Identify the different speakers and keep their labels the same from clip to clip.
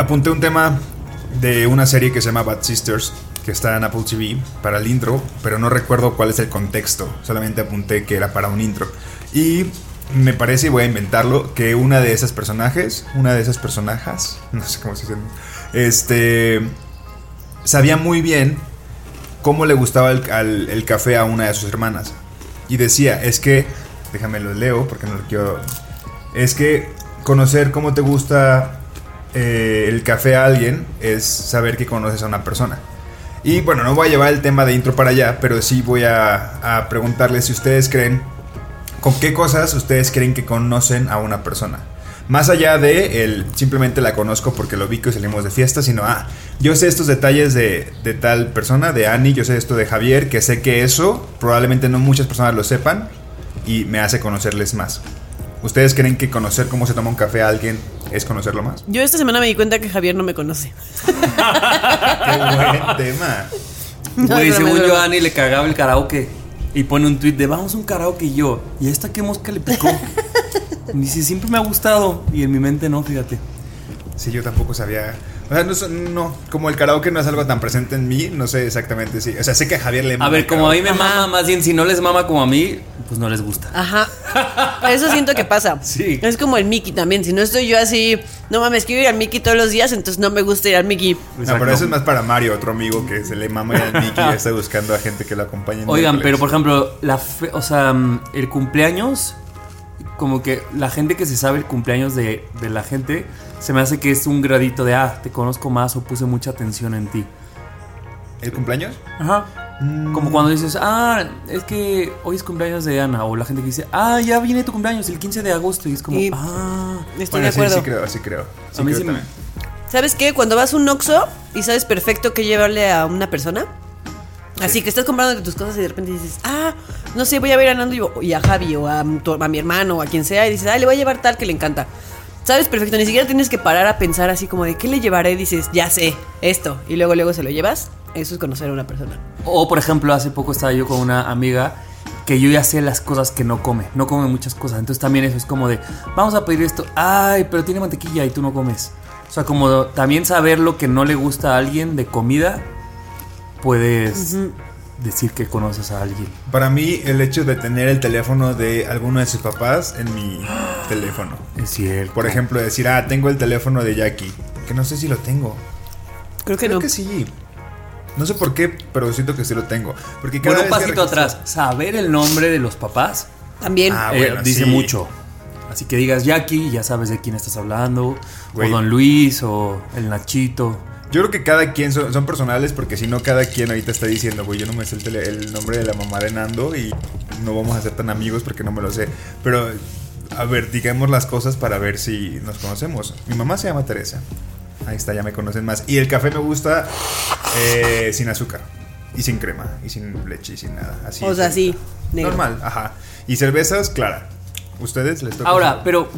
Speaker 1: Apunté un tema de una serie que se llama Bad Sisters, que está en Apple TV para el intro, pero no recuerdo cuál es el contexto. Solamente apunté que era para un intro. Y me parece, y voy a inventarlo, que una de esas personajes, una de esas personajes, no sé cómo se dice, este, sabía muy bien cómo le gustaba el, el café a una de sus hermanas. Y decía, es que, déjame lo leo porque no lo quiero, es que conocer cómo te gusta eh, el café a alguien es saber que conoces a una persona. Y bueno, no voy a llevar el tema de intro para allá, pero sí voy a, preguntarles si ustedes creen, con qué cosas ustedes creen que conocen a una persona. Más allá de el simplemente la conozco porque lo vi que salimos de fiesta, sino, ah, yo sé estos detalles de, de tal persona, de Annie, yo sé esto de Javier, que sé que eso probablemente no muchas personas lo sepan y me hace conocerles más. ¿Ustedes creen que conocer cómo se toma un café a alguien es conocerlo más?
Speaker 2: Yo esta semana me di cuenta que Javier no me conoce.
Speaker 1: Qué buen tema.
Speaker 3: Güey,
Speaker 2: es broma,
Speaker 3: según yo, a Ani le cagaba el karaoke. Y pone un tweet de vamos a un karaoke y yo. ¿Y esta qué mosca le picó? Y dice, siempre me ha gustado. Y en mi mente no, fíjate.
Speaker 1: Sí, yo tampoco sabía. O sea, no, no, como el karaoke no es algo tan presente en mí, no sé exactamente si. O sea, sé que a Javier le
Speaker 3: A
Speaker 1: mama
Speaker 3: ver,
Speaker 1: el
Speaker 3: como a mí me mama, más bien, si no les mama como a mí, pues no les gusta.
Speaker 2: Ajá. Eso siento que pasa.
Speaker 3: Sí.
Speaker 2: Es como el Mickey también. Si no estoy yo así, no mames, quiero ir al Mickey todos los días, entonces no me gusta ir al Mickey.
Speaker 1: No, pero eso es más para Mario, otro amigo que se le mama ir al Mickey y está buscando a gente que lo acompañe. en
Speaker 3: Oigan,
Speaker 1: miércoles.
Speaker 3: pero por ejemplo, la fe- o sea, mm, el cumpleaños, como que la gente que se sabe el cumpleaños de, de la gente, se me hace que es un gradito de, ah, te conozco más o puse mucha atención en ti.
Speaker 1: ¿El cumpleaños?
Speaker 3: Ajá. Como cuando dices, ah, es que hoy es cumpleaños de Ana. O la gente que dice, ah, ya viene tu cumpleaños el 15 de agosto. Y es como,
Speaker 2: Y-
Speaker 3: ah.
Speaker 2: Estoy
Speaker 1: Bueno,
Speaker 2: de
Speaker 1: sí,
Speaker 2: acuerdo.
Speaker 1: sí creo, sí creo. Sí
Speaker 3: A mí
Speaker 1: creo
Speaker 3: sí me-
Speaker 1: también.
Speaker 2: ¿Sabes qué? Cuando vas a un Oxxo y sabes perfecto qué llevarle a una persona. Así que estás comprando tus cosas y de repente dices, ah, no sé, voy a ver a Nando y- y a Javi o a, mi hermano o a quien sea. Y dices, ah, le voy a llevar tal que le encanta. Sabes perfecto, ni siquiera tienes que parar a pensar así como de qué le llevaré. Dices, ya sé, esto. Y luego, luego se lo llevas. Eso es conocer a una persona.
Speaker 3: O por ejemplo, hace poco estaba yo con una amiga que yo ya sé las cosas que no come. No come muchas cosas. Entonces también eso es como de, vamos a pedir esto. Ay, pero tiene mantequilla y tú no comes. O sea, como también saber lo que no le gusta a alguien de comida, puedes decir que conoces a alguien.
Speaker 1: Para mí, el hecho de tener el teléfono de alguno de sus papás en mi teléfono.
Speaker 3: Es cierto.
Speaker 1: Por ejemplo, decir, ah, tengo el teléfono de Jackie. Que no sé si lo tengo.
Speaker 2: Creo que
Speaker 1: Creo
Speaker 2: no.
Speaker 1: que sí. No sé por qué, pero siento que sí lo tengo. Porque cada
Speaker 3: Bueno, un pasito
Speaker 1: registro-
Speaker 3: atrás. Saber el nombre de los papás
Speaker 2: También.
Speaker 1: Ah,
Speaker 3: eh,
Speaker 1: bueno,
Speaker 3: dice
Speaker 1: sí.
Speaker 3: mucho. Así que digas Jackie, ya sabes de quién estás hablando.
Speaker 1: Güey.
Speaker 3: O Don Luis, o el Nachito.
Speaker 1: Yo creo que cada quien son, son personales porque si no cada quien ahorita está diciendo, güey, yo no me sé el, tele- el nombre de la mamá de Nando y no vamos a ser tan amigos porque no me lo sé. Pero, a ver, digamos las cosas para ver si nos conocemos. Mi mamá se llama Teresa. Ahí está, ya me conocen más. Y el café me gusta eh, sin azúcar. Y sin crema. Y sin leche y sin nada. Así
Speaker 2: O sea,
Speaker 1: ahorita.
Speaker 2: sí, negro.
Speaker 1: Normal, ajá. Y cervezas, clara. ¿Ustedes les toca?
Speaker 3: Ahora, pero.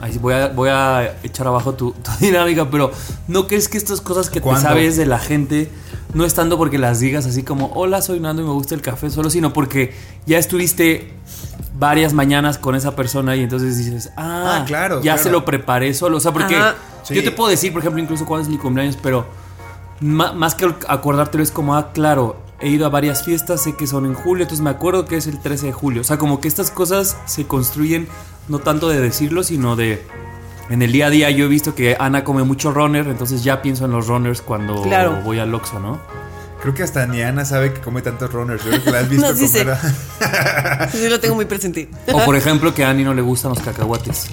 Speaker 3: Ay, voy, a, voy a echar abajo tu, tu dinámica, pero ¿no crees que estas cosas que
Speaker 1: ¿Cuándo?
Speaker 3: te sabes de la gente no es tanto porque las digas así como, hola, soy Nando y me gusta el café solo, sino porque ya estuviste varias mañanas con esa persona y entonces dices, ah,
Speaker 1: Ah, claro,
Speaker 3: ya
Speaker 1: claro.
Speaker 3: se lo preparé solo. O sea, porque
Speaker 2: Ajá.
Speaker 1: Sí.
Speaker 3: yo te puedo decir, por ejemplo, incluso cuándo es mi cumpleaños, pero más que acordártelo es como, ah, claro, he ido a varias fiestas, sé que son en julio, entonces me acuerdo que es el 13 de julio. O sea, como que estas cosas se construyen no tanto de decirlo, sino de en el día a día yo he visto que Ana come mucho runner, entonces ya pienso en los runners cuando
Speaker 2: Claro.
Speaker 3: voy al Oxxo, ¿no?
Speaker 1: Creo que hasta ni Ana sabe que come tantos runners. Yo creo que la has visto
Speaker 2: No, sí sé.
Speaker 1: comer.
Speaker 2: Sí, lo tengo muy presente.
Speaker 3: O por ejemplo que a Ani no le gustan los cacahuates.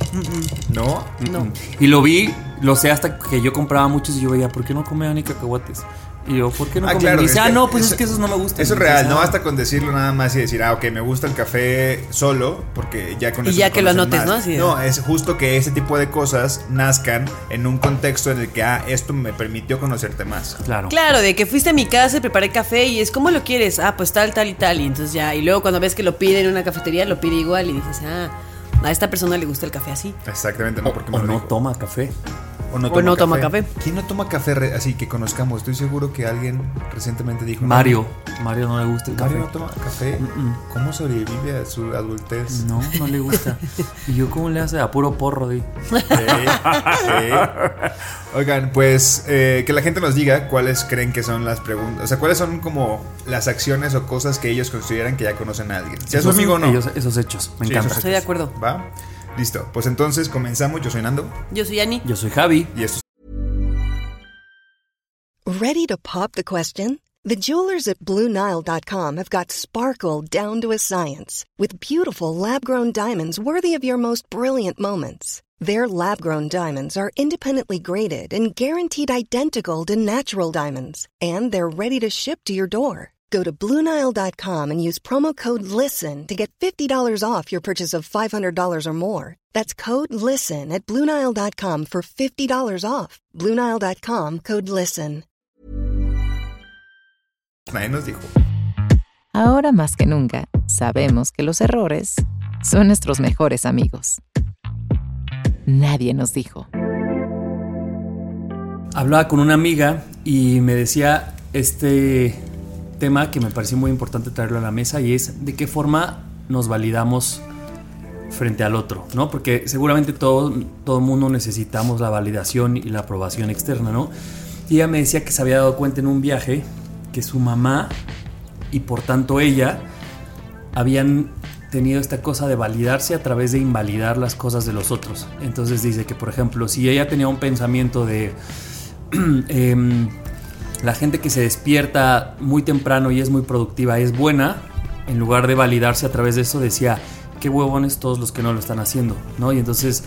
Speaker 1: ¿No?
Speaker 2: No.
Speaker 3: Y lo vi, lo sé hasta que yo compraba muchos y yo veía, ¿por qué no come Ani cacahuates? Y yo, ¿por qué no
Speaker 1: Ah, claro,
Speaker 3: y dice, ah, no, pues
Speaker 1: eso-
Speaker 3: es que esos no me gustan.
Speaker 1: Eso es real, no basta con decirlo nada más y decir, ah, ok, me gusta el café solo, porque ya con
Speaker 2: Y
Speaker 1: eso
Speaker 2: ya que lo anotes,
Speaker 1: más.
Speaker 2: ¿no?
Speaker 1: No, es justo que ese tipo de cosas nazcan en un contexto en el que, ah, esto me permitió conocerte más.
Speaker 3: Claro.
Speaker 2: Claro, de que fuiste a mi casa y preparé café y es como lo quieres. Ah, pues tal, tal y tal. Y entonces ya. Y luego cuando ves que lo pide en una cafetería, lo pide igual y dices, ah, a esta persona le gusta el café así.
Speaker 1: Exactamente, no
Speaker 3: O,
Speaker 1: porque me
Speaker 3: o
Speaker 1: lo
Speaker 3: no
Speaker 1: dijo.
Speaker 3: toma café.
Speaker 1: O no
Speaker 2: O no toma café.
Speaker 1: ¿Quién no toma café así que conozcamos? Estoy seguro que alguien recientemente dijo.
Speaker 3: Mario. Mario no le gusta el café.
Speaker 1: Mario no toma café. ¿Cómo sobrevive a su adultez?
Speaker 3: No, no le gusta. ¿Y yo cómo le hace? A puro porro, di.
Speaker 1: Sí, sí. Oigan, pues eh, que la gente nos diga cuáles creen que son las preguntas, o sea, cuáles son como las acciones o cosas que ellos consideran que ya conocen a alguien. Su
Speaker 3: Esos-
Speaker 1: amigo o no.
Speaker 3: ellos- esos hechos. Me
Speaker 1: Sí,
Speaker 3: encanta.
Speaker 2: Estoy de acuerdo.
Speaker 1: ¿Va? Listo. Pues entonces comenzamos. Yo soy Nando
Speaker 2: Yo soy Ani.
Speaker 3: Yo soy Javi.
Speaker 1: y esto
Speaker 4: Ready to pop the question? The jewelers at BlueNile.com have got sparkle down to a science with beautiful lab grown diamonds worthy of your most brilliant moments. Their lab grown diamonds are independently graded and guaranteed identical to natural diamonds, and they're ready to ship to your door. Go to BlueNile.com and use promo code LISTEN to get $50 off your purchase of $500 or more. That's code LISTEN at BlueNile.com for $50 off. BlueNile.com code LISTEN.
Speaker 1: nadie nos dijo.
Speaker 5: Ahora más que nunca, sabemos que los errores son nuestros mejores amigos. Nadie nos dijo.
Speaker 3: Hablaba con una amiga y me decía este tema que me pareció muy importante traerlo a la mesa y es de qué forma nos validamos frente al otro, ¿no? Porque seguramente todo todo mundo necesitamos la validación y la aprobación externa, ¿no? Y ella me decía que se había dado cuenta en un viaje que su mamá y por tanto ella habían tenido esta cosa de validarse a través de invalidar las cosas de los otros. Entonces dice que, por ejemplo, si ella tenía un pensamiento de em, la gente que se despierta muy temprano y es muy productiva es buena, en lugar de validarse a través de eso decía, qué huevones todos los que no lo están haciendo, ¿no? Y entonces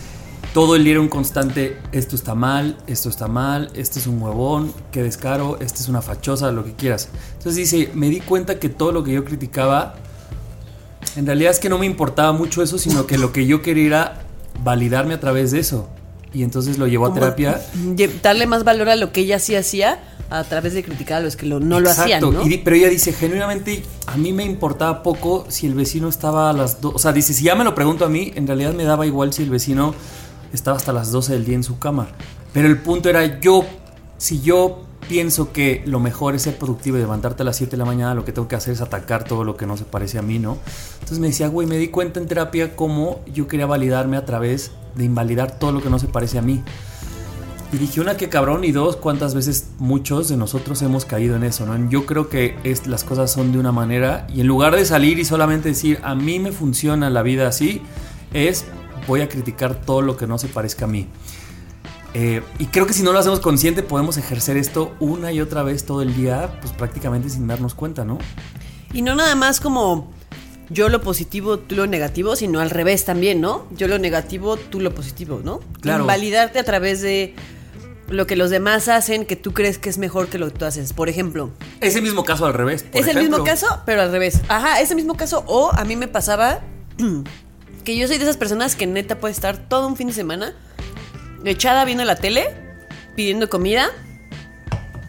Speaker 3: todo el día era un constante, esto está mal, esto está mal, este es un huevón, qué descaro, este es una fachosa, lo que quieras. Entonces dice, me di cuenta que todo lo que yo criticaba, en realidad es que no me importaba mucho eso, sino que lo que yo quería era validarme a través de eso. Y entonces lo llevó a terapia.
Speaker 2: Darle más valor a lo que ella sí hacía a través de criticar a los que lo- no lo hacían. ¿no?
Speaker 3: Y pero ella dice, genuinamente, a mí me importaba poco si el vecino estaba a las dos. O sea, dice, si ya me lo pregunto a mí, en realidad me daba igual si el vecino estaba hasta las 12 del día en su cama. Pero el punto era, yo, si yo pienso que lo mejor es ser productivo y levantarte a las 7 de la mañana, lo que tengo que hacer es atacar todo lo que no se parece a mí, ¿no? Entonces me decía, güey, me di cuenta en terapia cómo yo quería validarme a través de invalidar todo lo que no se parece a mí. Y dije, una, que cabrón, y dos, cuántas veces muchos de nosotros hemos caído en eso, ¿no? Yo creo que es, las cosas son de una manera, y en lugar de salir y solamente decir, a mí me funciona la vida así, es, voy a criticar todo lo que no se parezca a mí. Eh, y creo que si no lo hacemos consciente, podemos ejercer esto una y otra vez todo el día, pues prácticamente sin darnos cuenta, ¿no?
Speaker 2: Y no nada más como yo lo positivo, tú lo negativo, sino al revés también, ¿no? Yo lo negativo, tú lo positivo, ¿no?
Speaker 3: Claro.
Speaker 2: Invalidarte a través de lo que los demás hacen que tú crees que es mejor que lo que tú haces. Por ejemplo,
Speaker 3: Ese mismo caso al revés. por
Speaker 2: es el mismo caso, pero al revés. Ajá, ese mismo caso. O a mí me pasaba que yo soy de esas personas que neta puede estar todo un fin de semana echada viendo la tele, pidiendo comida,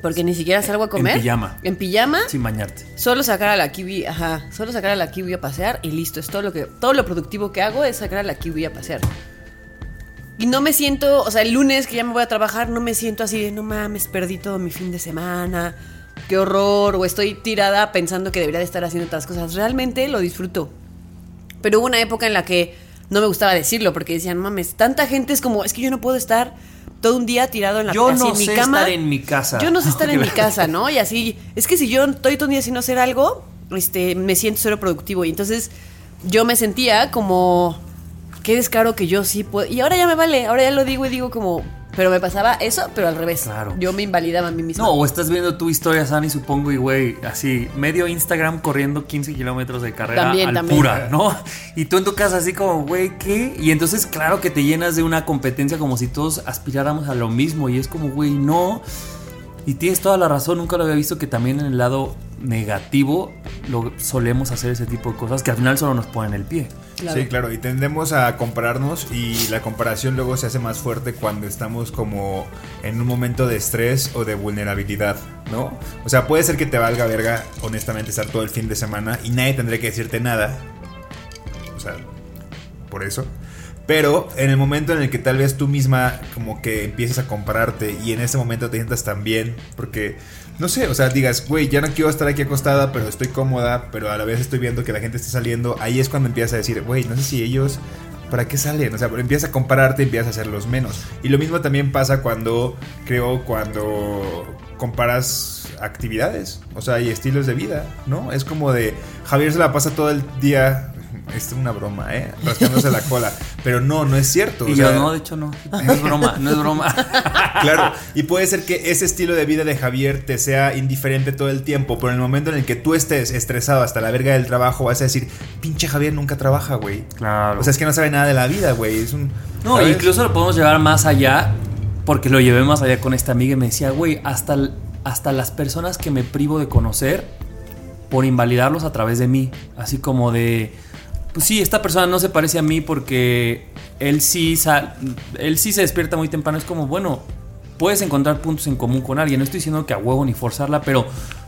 Speaker 2: porque ni siquiera salgo a comer.
Speaker 3: pijama.
Speaker 2: En pijama.
Speaker 3: Sin bañarte.
Speaker 2: Solo sacar a la kiwi, ajá, solo sacar a la kiwi a pasear y listo, es todo lo que todo lo productivo que hago es sacar a la kiwi a pasear. Y no me siento, o sea, el lunes que ya me voy a trabajar, no me siento así de no mames, perdí todo mi fin de semana. Qué horror, o estoy tirada pensando que debería de estar haciendo otras cosas. Realmente lo disfruto. Pero hubo una época en la que no me gustaba decirlo porque decían, mames, tanta gente es como, es que yo no puedo estar todo un día tirado en la
Speaker 3: Yo
Speaker 2: así
Speaker 3: no
Speaker 2: en mi
Speaker 3: sé
Speaker 2: cama.
Speaker 3: estar en mi casa.
Speaker 2: Yo no sé estar en mi casa, ¿no? Y así, es que si yo estoy todo un día sin hacer algo, este, me siento cero productivo. Y entonces yo me sentía como qué descaro que yo sí puedo. Y ahora ya me vale, ahora ya lo digo y digo como, pero me pasaba eso, pero al revés.
Speaker 3: Claro.
Speaker 2: Yo me invalidaba a mí misma.
Speaker 3: No, o estás viendo tu historia, Sani, supongo, y güey, así, medio Instagram corriendo 15 kilómetros de carrera
Speaker 2: También,
Speaker 3: al
Speaker 2: también.
Speaker 3: pura, ¿no? Y tú en tu casa así como, güey, ¿qué? Y entonces, claro que te llenas de una competencia como si todos aspiráramos a lo mismo. Y es como, güey, no. Y tienes toda la razón, nunca lo había visto que también en el lado negativo lo solemos hacer ese tipo de cosas que al final solo nos ponen el pie.
Speaker 2: Claro.
Speaker 1: Sí, claro, y tendemos a compararnos y la comparación luego se hace más fuerte cuando estamos como en un momento de estrés o de vulnerabilidad, ¿no? O sea, puede ser que te valga verga, honestamente, estar todo el fin de semana y nadie tendría que decirte nada. O sea, por eso. Pero en el momento en el que tal vez tú misma como que empieces a compararte y en ese momento te sientas tan bien, porque, no sé, o sea, digas, güey, ya no quiero estar aquí acostada, pero estoy cómoda, pero a la vez estoy viendo que la gente está saliendo, ahí es cuando empiezas a decir, güey, no sé si ellos... ¿Para qué salen? O sea, empiezas a compararte empiezas a hacerlos menos. Y lo mismo también pasa cuando, creo, cuando comparas actividades, o sea, y estilos de vida, ¿no? Es como de, Javier se la pasa todo el día, es una broma, ¿eh? Rascándose la cola, pero no, no es cierto.
Speaker 3: Y
Speaker 1: o
Speaker 3: yo,
Speaker 1: sea,
Speaker 3: no, de hecho no. No es broma, no es broma.
Speaker 1: Claro, y puede ser que ese estilo de vida de Javier te sea indiferente todo el tiempo, pero en el momento en el que tú estés estresado hasta la verga del trabajo, vas a decir, pinche Javier nunca trabaja, güey.
Speaker 3: Claro.
Speaker 1: O sea, es que no sabe nada de la vida, güey. Es un.
Speaker 3: No,
Speaker 1: ¿sabes?
Speaker 3: incluso lo podemos llevar más allá, porque lo llevé más allá con esta amiga y me decía, güey, hasta, hasta las personas que me privo de conocer por invalidarlos a través de mí. Así como de, pues sí, esta persona no se parece a mí porque él sí, sal- él sí se despierta muy temprano. Es como, bueno, puedes encontrar puntos en común con alguien. No estoy diciendo que a huevo ni forzarla, pero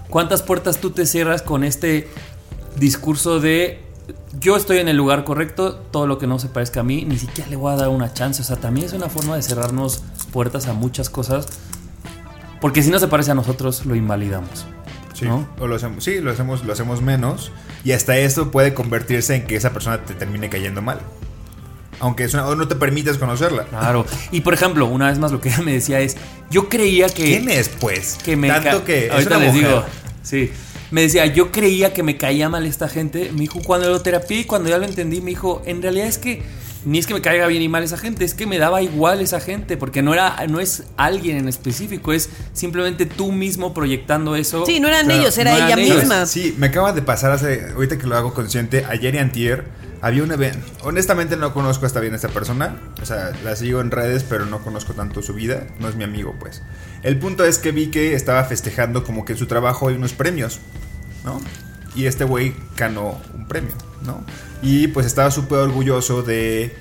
Speaker 3: ¿cuántas puertas tú te cierras con este discurso de yo estoy en el lugar correcto, todo lo que no se parezca a mí, ni siquiera le voy a dar una chance. O sea, también es una forma de cerrarnos puertas a muchas cosas. Porque si no se parece a nosotros, lo invalidamos.
Speaker 1: Sí,
Speaker 3: ¿no?
Speaker 1: o lo hacemos, sí, lo hacemos, lo hacemos menos. Y hasta esto puede convertirse en que esa persona te termine cayendo mal. Aunque es una, o no te permites conocerla.
Speaker 3: Claro. Y por ejemplo, una vez más lo que ella me decía es, yo creía que...
Speaker 1: ¿Quién es, pues?
Speaker 3: que me
Speaker 1: Tanto que. es
Speaker 3: ahorita
Speaker 1: una
Speaker 3: les
Speaker 1: mujer.
Speaker 3: digo sí me decía yo creía que me caía mal esta gente me dijo cuando lo terapié y cuando ya lo entendí me dijo en realidad es que ni es que me caiga bien y mal esa gente es que me daba igual esa gente porque no era no es alguien en específico es simplemente tú mismo proyectando eso
Speaker 2: Sí, no eran
Speaker 1: Claro,
Speaker 2: ellos, era
Speaker 3: no
Speaker 2: ella
Speaker 3: eran ellos.
Speaker 2: misma.
Speaker 1: Sí, me acaba de pasar hace, ahorita que lo hago consciente, ayer y antier, había un evento. Honestamente no conozco hasta bien a esta persona. O sea, la sigo en redes, pero no conozco tanto su vida. No es mi amigo, pues. El punto es que vi que estaba festejando como que en su trabajo hay unos premios, ¿no? Y este güey ganó un premio, ¿no? Y pues estaba súper orgulloso de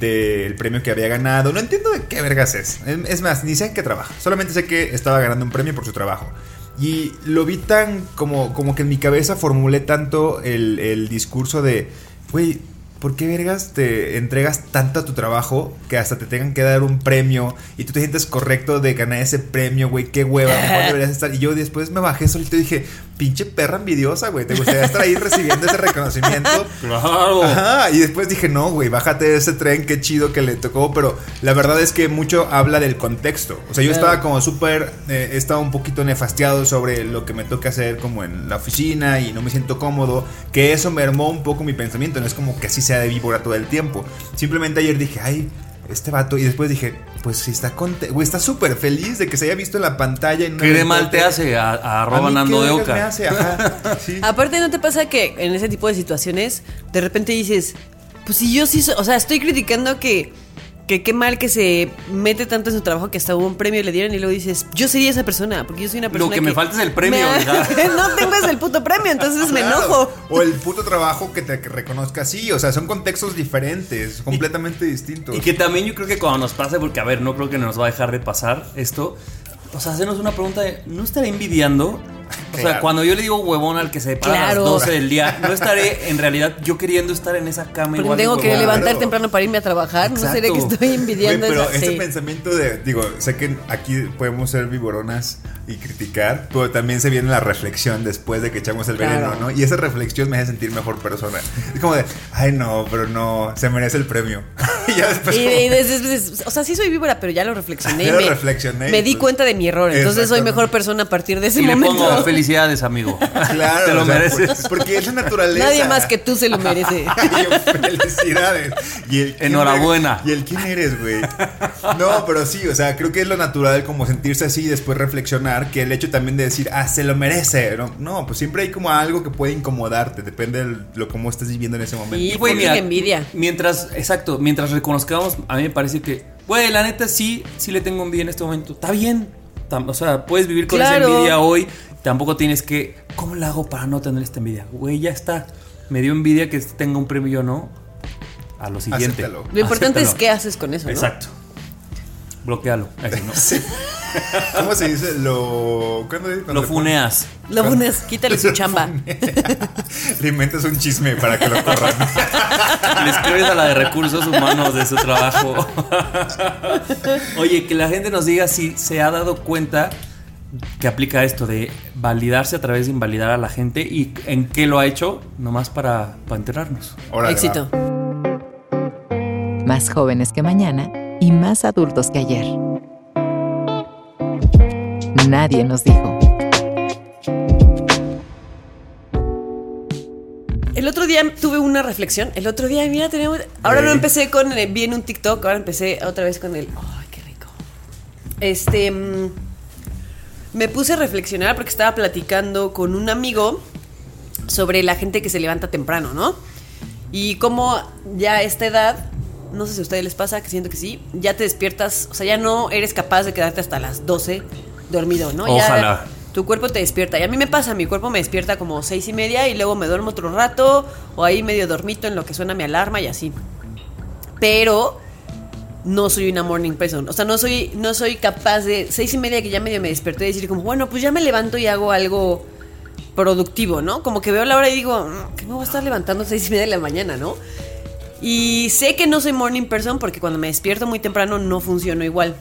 Speaker 1: del premio que había ganado. No entiendo de qué vergas es. Es es más, ni sé en qué trabaja. Solamente sé que estaba ganando un premio por su trabajo. Y lo vi tan como, como que en mi cabeza formulé tanto el, el discurso de, güey, ¿por qué vergas te entregas tanto a tu trabajo que hasta te tengan que dar un premio y tú te sientes correcto de ganar ese premio, güey? Qué hueva, mejor deberías estar. Y yo después me bajé solito y dije, pinche perra envidiosa, güey, te gustaría estar ahí recibiendo ese reconocimiento.
Speaker 3: claro
Speaker 1: Ajá, y después dije, no, güey, bájate de ese tren, qué chido que le tocó, pero la verdad es que mucho habla del contexto. O sea, yo
Speaker 2: Claro.
Speaker 1: estaba como súper, eh, estaba un poquito nefastiado sobre lo que me toca hacer como en la oficina y no me siento cómodo, que eso mermó un poco mi pensamiento, no es como que así sea de víbora todo el tiempo. Simplemente ayer dije, ay, este vato, y después dije, pues si está conte güey, está súper feliz de que se haya visto en la pantalla. En
Speaker 3: qué de mal te hace a, a
Speaker 1: A
Speaker 3: arroba
Speaker 1: mí,
Speaker 3: Nando
Speaker 1: ¿qué
Speaker 3: de
Speaker 1: vergas me
Speaker 3: Oca
Speaker 1: hace? Ajá, sí.
Speaker 2: Aparte, ¿no te pasa que en ese tipo de situaciones de repente dices, pues si yo sí, soy- o sea, estoy criticando que, que qué mal que se mete tanto en su trabajo que hasta hubo un premio y le dieron y luego dices, yo sería esa persona, porque yo soy una persona
Speaker 3: que me falta es el premio,
Speaker 2: me-
Speaker 3: ¿verdad?
Speaker 2: no tengo ese el puto premio, entonces me enojo.
Speaker 1: O el puto trabajo que te que reconozca así. O sea, son contextos diferentes, completamente distintos.
Speaker 3: Y que también yo creo que cuando nos pase, porque a ver, no creo que nos va a dejar de pasar esto, o sea, hacernos una pregunta de, ¿no estaré envidiando? O sea,
Speaker 1: Claro.
Speaker 3: cuando yo le digo huevón al que se para
Speaker 2: Claro.
Speaker 3: a las 12 del día, ¿no estaré en realidad yo queriendo estar en esa cama igual de
Speaker 2: tengo que
Speaker 3: huevón?
Speaker 2: levantar
Speaker 1: Claro.
Speaker 2: temprano para irme a trabajar, no
Speaker 3: Exacto.
Speaker 2: sería que estoy envidiando
Speaker 1: pero
Speaker 2: esa-
Speaker 1: ese
Speaker 2: sí.
Speaker 1: pensamiento de, digo, sé que aquí podemos ser viboronas y criticar, pero también se viene la reflexión después de que echamos el
Speaker 2: Claro.
Speaker 1: veneno, ¿no? Y esa reflexión me hace sentir mejor persona. Es como de, ay no, pero no, se merece el premio. y ya después
Speaker 2: Y,
Speaker 1: como-
Speaker 2: y desde- desde- o sea, sí soy víbora, pero ya lo reflexioné.
Speaker 1: Ya lo
Speaker 2: me,
Speaker 1: reflexioné,
Speaker 2: me di
Speaker 1: pues.
Speaker 2: cuenta de mi error. Entonces soy mejor persona a partir de ese
Speaker 3: Y le
Speaker 2: momento.
Speaker 3: pongo, felicidades, amigo.
Speaker 1: Claro,
Speaker 3: Te lo
Speaker 1: o sea,
Speaker 3: mereces.
Speaker 1: por- porque es la naturaleza.
Speaker 2: Nadie más que tú se lo merece.
Speaker 1: Yo, felicidades. Y el, ¿quién
Speaker 3: Enhorabuena.
Speaker 1: eres? Y el quién eres, güey. No, pero sí, o sea, creo que es lo natural como sentirse así y después reflexionar que el hecho también de decir, ah, se lo merece. No, no pues siempre hay como algo que puede incomodarte, depende de lo cómo estés viviendo en ese momento.
Speaker 2: Y
Speaker 3: güey,
Speaker 2: fucking envidia.
Speaker 3: Mientras, exacto, mientras reconozcamos, a mí me parece que, güey, la neta sí, sí le tengo envidia en este momento. Está bien. O sea, puedes vivir con
Speaker 2: Claro.
Speaker 3: esa envidia hoy. Tampoco tienes que, ¿cómo le hago para no tener esta envidia? Güey, ya está. Me dio envidia que tenga un premio yo no. A lo siguiente.
Speaker 1: Acéptalo.
Speaker 2: Lo importante es
Speaker 3: Acéptalo.
Speaker 2: qué haces con eso, ¿no?
Speaker 3: Exacto. Bloquealo. Así, ¿no?
Speaker 1: Sí. ¿Cómo se dice? Lo. ¿Cuándo es?
Speaker 3: Lo funeas.
Speaker 2: Lo pones, quítale su chamba.
Speaker 1: Le inventas un chisme para que lo corran.
Speaker 3: Le escribes a la de recursos humanos de su trabajo. Oye, que la gente nos diga si se ha dado cuenta que aplica esto de validarse a través de invalidar a la gente y en qué lo ha hecho, nomás para, para enterarnos.
Speaker 1: Órale,
Speaker 2: Éxito.
Speaker 1: va.
Speaker 5: Más jóvenes que mañana y más adultos que ayer. Nadie nos dijo.
Speaker 2: El otro día tuve una reflexión. El otro día, mira, teníamos. Ahora no empecé con. eh, Vi en un TikTok, ahora empecé otra vez con el. ¡Ay, qué rico! Este. mm, Me puse a reflexionar porque estaba platicando con un amigo sobre la gente que se levanta temprano, ¿no? Y cómo ya a esta edad, no sé si a ustedes les pasa, que siento que sí, ya te despiertas, o sea, ya no eres capaz de quedarte hasta las 12 dormido, ¿no? Ya
Speaker 3: Ojalá.
Speaker 2: tu cuerpo te despierta. Y a mí me pasa, mi cuerpo me despierta como seis y media y luego me duermo otro rato o ahí medio dormito en lo que suena mi alarma y así. Pero no soy una morning person. O sea, no soy, no soy capaz de seis y media que ya medio me desperté y decir como, bueno, pues ya me levanto y hago algo productivo, ¿no? Como que veo la hora y digo, "Mm, que me voy a estar levantando seis y media de la mañana, ¿no? Y sé que no soy morning person porque cuando me despierto muy temprano no funciono igual.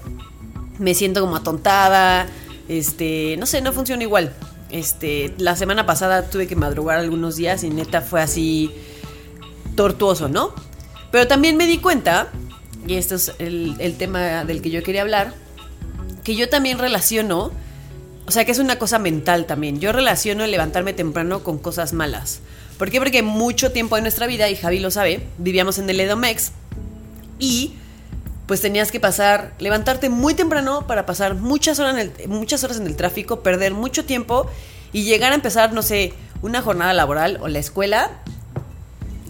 Speaker 2: Me siento como atontada, este, no sé, no funciona igual. Este, la semana pasada tuve que madrugar algunos días y neta fue así tortuoso, ¿no? Pero también me di cuenta, y esto es el, el tema del que yo quería hablar, que yo también relaciono, o sea que es una cosa mental también, yo relaciono el levantarme temprano con cosas malas. ¿Por qué? Porque mucho tiempo de nuestra vida, y Javi lo sabe, vivíamos en el Edomex y pues tenías que pasar, levantarte muy temprano para pasar muchas horas, en el, muchas horas en el tráfico, perder mucho tiempo y llegar a empezar, no sé, una jornada laboral o la escuela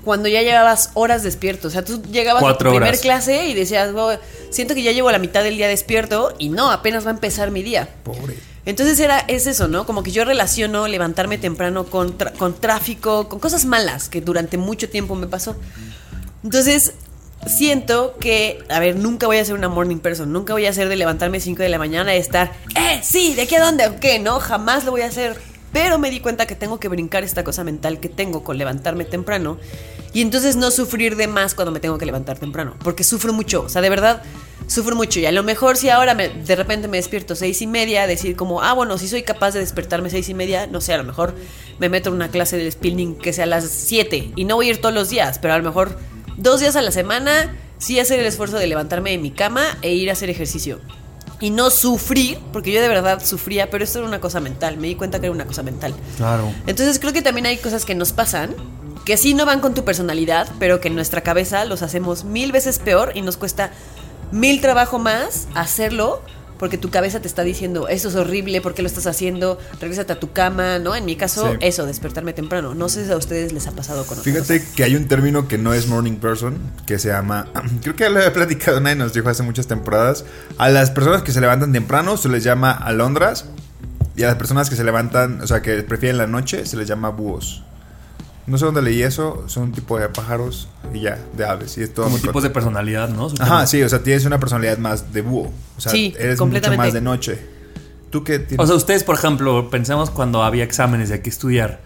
Speaker 2: cuando ya llevabas horas despierto. O sea, tú llegabas a tu primer
Speaker 3: horas.
Speaker 2: clase y decías, "Oh, siento que ya llevo la mitad del día despierto y no, apenas va a empezar mi día.
Speaker 1: Pobre.
Speaker 2: Entonces era, es eso, ¿no? Como que yo relaciono levantarme temprano con, con tráfico, con cosas malas que durante mucho tiempo me pasó. Entonces, siento que, a ver, nunca voy a ser una morning person, nunca voy a ser de levantarme 5 de la mañana y estar, eh, sí, ¿de aquí a dónde? ¿O qué? No, jamás lo voy a hacer. Pero me di cuenta que tengo que brincar esta cosa mental que tengo con levantarme temprano y entonces no sufrir de más cuando me tengo que levantar temprano, porque sufro mucho, o sea, de verdad, sufro mucho y a lo mejor si ahora me- de repente me despierto seis y media, decir como, ah, bueno, si soy capaz de despertarme seis y media, no sé, a lo mejor me meto en una clase de spinning que sea a las 7 y no voy a ir todos los días, pero a lo mejor dos días a la semana sí hacer el esfuerzo de levantarme de mi cama e ir a hacer ejercicio. Y no sufrir, porque yo de verdad sufría, pero esto era una cosa mental, me di cuenta que era una cosa mental.
Speaker 3: Claro.
Speaker 2: Entonces creo que también hay cosas que nos pasan que sí no van con tu personalidad, pero que en nuestra cabeza los hacemos mil veces peor y nos cuesta mil trabajo más hacerlo porque tu cabeza te está diciendo, eso es horrible, ¿por qué lo estás haciendo? Regrésate a tu cama, ¿no? En mi caso,
Speaker 1: Sí.
Speaker 2: eso, despertarme temprano. No sé si a ustedes les ha pasado con
Speaker 1: Fíjate que hay un término que no es morning person, que se llama, creo que ya lo había platicado, nadie nos dijo hace muchas temporadas, a las personas que se levantan temprano se les llama alondras y a las personas que se levantan, o sea, que prefieren la noche, se les llama búhos. No sé dónde leí eso, son un tipo de pájaros y ya, de aves. Y es todo
Speaker 3: Como
Speaker 1: muy
Speaker 3: tipos de personalidad, ¿no?
Speaker 1: Ajá, sí, o sea, tienes una personalidad más de búho. O sea,
Speaker 2: Sí,
Speaker 1: eres mucho más de noche. ¿Tú qué tienes?
Speaker 3: O sea, ustedes, por ejemplo, pensemos cuando había exámenes de qué estudiar,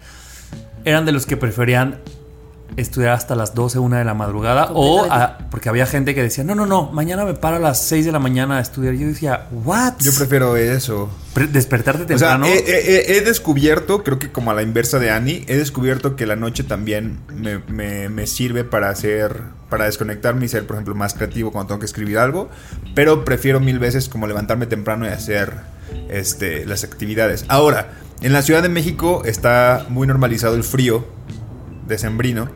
Speaker 3: ¿eran de los que preferían estudiar hasta las 12, 1 de la madrugada? O a- porque había gente que decía, no, no, no, mañana me paro a las 6 de la mañana a estudiar. Yo decía, ¿what?
Speaker 1: Yo prefiero eso.
Speaker 3: Pre- despertarte
Speaker 1: O sea,
Speaker 3: temprano.
Speaker 1: he, he- he- he descubierto, creo que como a la inversa de Annie, he descubierto que la noche también me, me- me sirve para hacer, para desconectarme y ser, por ejemplo, más creativo cuando tengo que escribir algo. Pero prefiero mil veces como levantarme temprano y hacer este, las actividades. Ahora, En la Ciudad de México está muy normalizado el frío decembrino.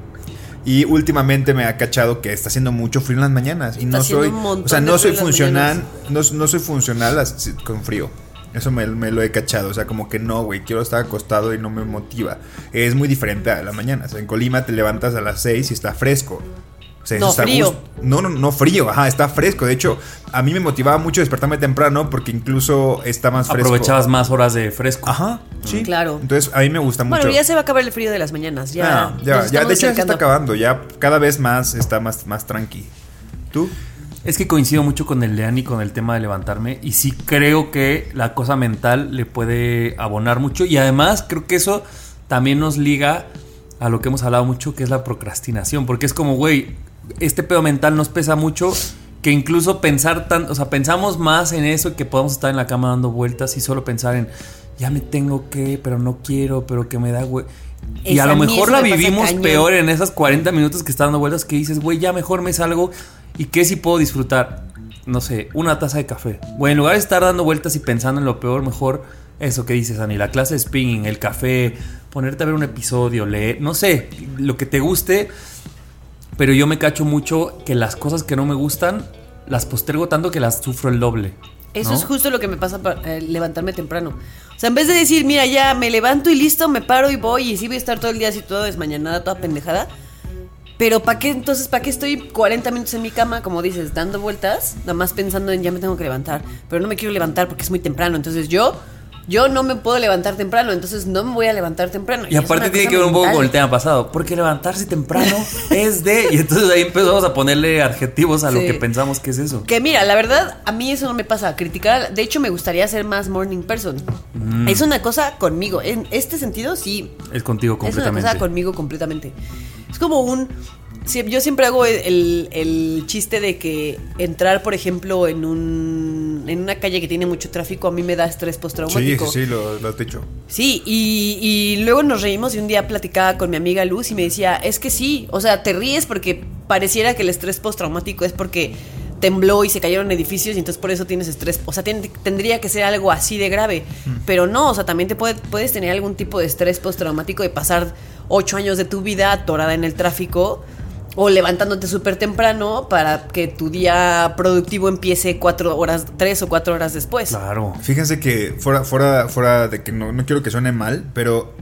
Speaker 1: Y últimamente me ha cachado que está haciendo mucho frío en las mañanas. Y
Speaker 2: Está
Speaker 1: no soy. O sea, no soy funcional. No, no soy funcional con frío. Eso me, me lo he cachado. O sea, como que no, güey. Quiero estar acostado y no me motiva. Es muy diferente a la mañana. O sea, en Colima te levantas a las 6 y está fresco. O sea, eso
Speaker 2: No,
Speaker 1: está
Speaker 2: frío.
Speaker 1: No, no, no frío. Ajá, está fresco. De hecho, a mí me motivaba mucho despertarme temprano porque incluso está más fresco.
Speaker 3: Aprovechabas más horas de fresco.
Speaker 1: Ajá, sí.
Speaker 2: Claro.
Speaker 1: Entonces, a mí me gusta mucho.
Speaker 2: Bueno, ya se va a acabar el frío de las mañanas. Ya,
Speaker 1: Ah, ya, ya, de hecho ya se está acabando, ya cada vez más está más, más tranqui. ¿Tú?
Speaker 3: Es que coincido mucho con el Lean y con el tema de levantarme. Y sí creo que la cosa mental le puede abonar mucho. Y además creo que eso también nos liga a lo que hemos hablado mucho, que es la procrastinación. Porque es como, güey, este pedo mental nos pesa mucho. Que incluso pensar tan, o sea, pensamos más en eso que podemos estar en la cama dando vueltas y solo pensar en ya me tengo que, pero no quiero, pero que me da güey. Y a lo mejor la vivimos peor en esas 40 minutos que está dando vueltas que dices, güey, ya mejor me salgo y qué si puedo disfrutar, no sé, una taza de café. Güey, en lugar de estar dando vueltas y pensando en lo peor, mejor eso que dices, Ani, la clase de spinning, el café, ponerte a ver un episodio, leer, no sé, lo que te guste, pero yo me cacho mucho que las cosas que no me gustan las postergo tanto que las sufro el doble.
Speaker 2: Eso
Speaker 3: ¿no?
Speaker 2: es justo lo que me pasa para eh, levantarme temprano. O sea, en vez de decir, mira, ya me levanto y listo, me paro y voy y sí voy a estar todo el día así todo desmañanada, toda pendejada. Pero ¿para qué entonces, para qué estoy 40 minutos en mi cama, como dices, dando vueltas, nada más pensando en ya me tengo que levantar, pero no me quiero levantar porque es muy temprano, entonces yo yo no me puedo levantar temprano, entonces no me voy a levantar temprano.
Speaker 3: Y aparte tiene que ver un poco con el tema pasado. Porque levantarse temprano es de. Y entonces ahí empezamos a ponerle adjetivos a lo que pensamos que es eso.
Speaker 2: Que mira, la verdad, a mí eso no me pasa. Criticar, de hecho, me gustaría ser más morning person.
Speaker 3: Mm.
Speaker 2: Es una cosa conmigo. En este sentido, sí.
Speaker 3: Es contigo
Speaker 2: Es una
Speaker 3: completamente.
Speaker 2: cosa conmigo completamente. Es como un. Sí, Yo siempre hago el, el chiste de que entrar, por ejemplo, en un en una calle que tiene mucho tráfico a mí me da estrés
Speaker 1: Sí,
Speaker 2: postraumático.
Speaker 1: sí, sí, lo, lo has dicho.
Speaker 2: Sí, y, y luego nos reímos y un día platicaba con mi amiga Luz y me decía, es que sí, o sea, te ríes porque pareciera que el estrés postraumático es porque tembló y se cayeron edificios y entonces por eso tienes estrés. O sea, tendría que ser algo así de grave. Pero no, o sea, también te puede- puedes tener algún tipo de estrés postraumático de pasar ocho años de tu vida atorada en el tráfico o levantándote súper temprano para que tu día productivo empiece cuatro horas, tres o cuatro horas después.
Speaker 3: Claro.
Speaker 1: Fíjense que fuera, fuera, fuera de que no, no quiero que suene mal, pero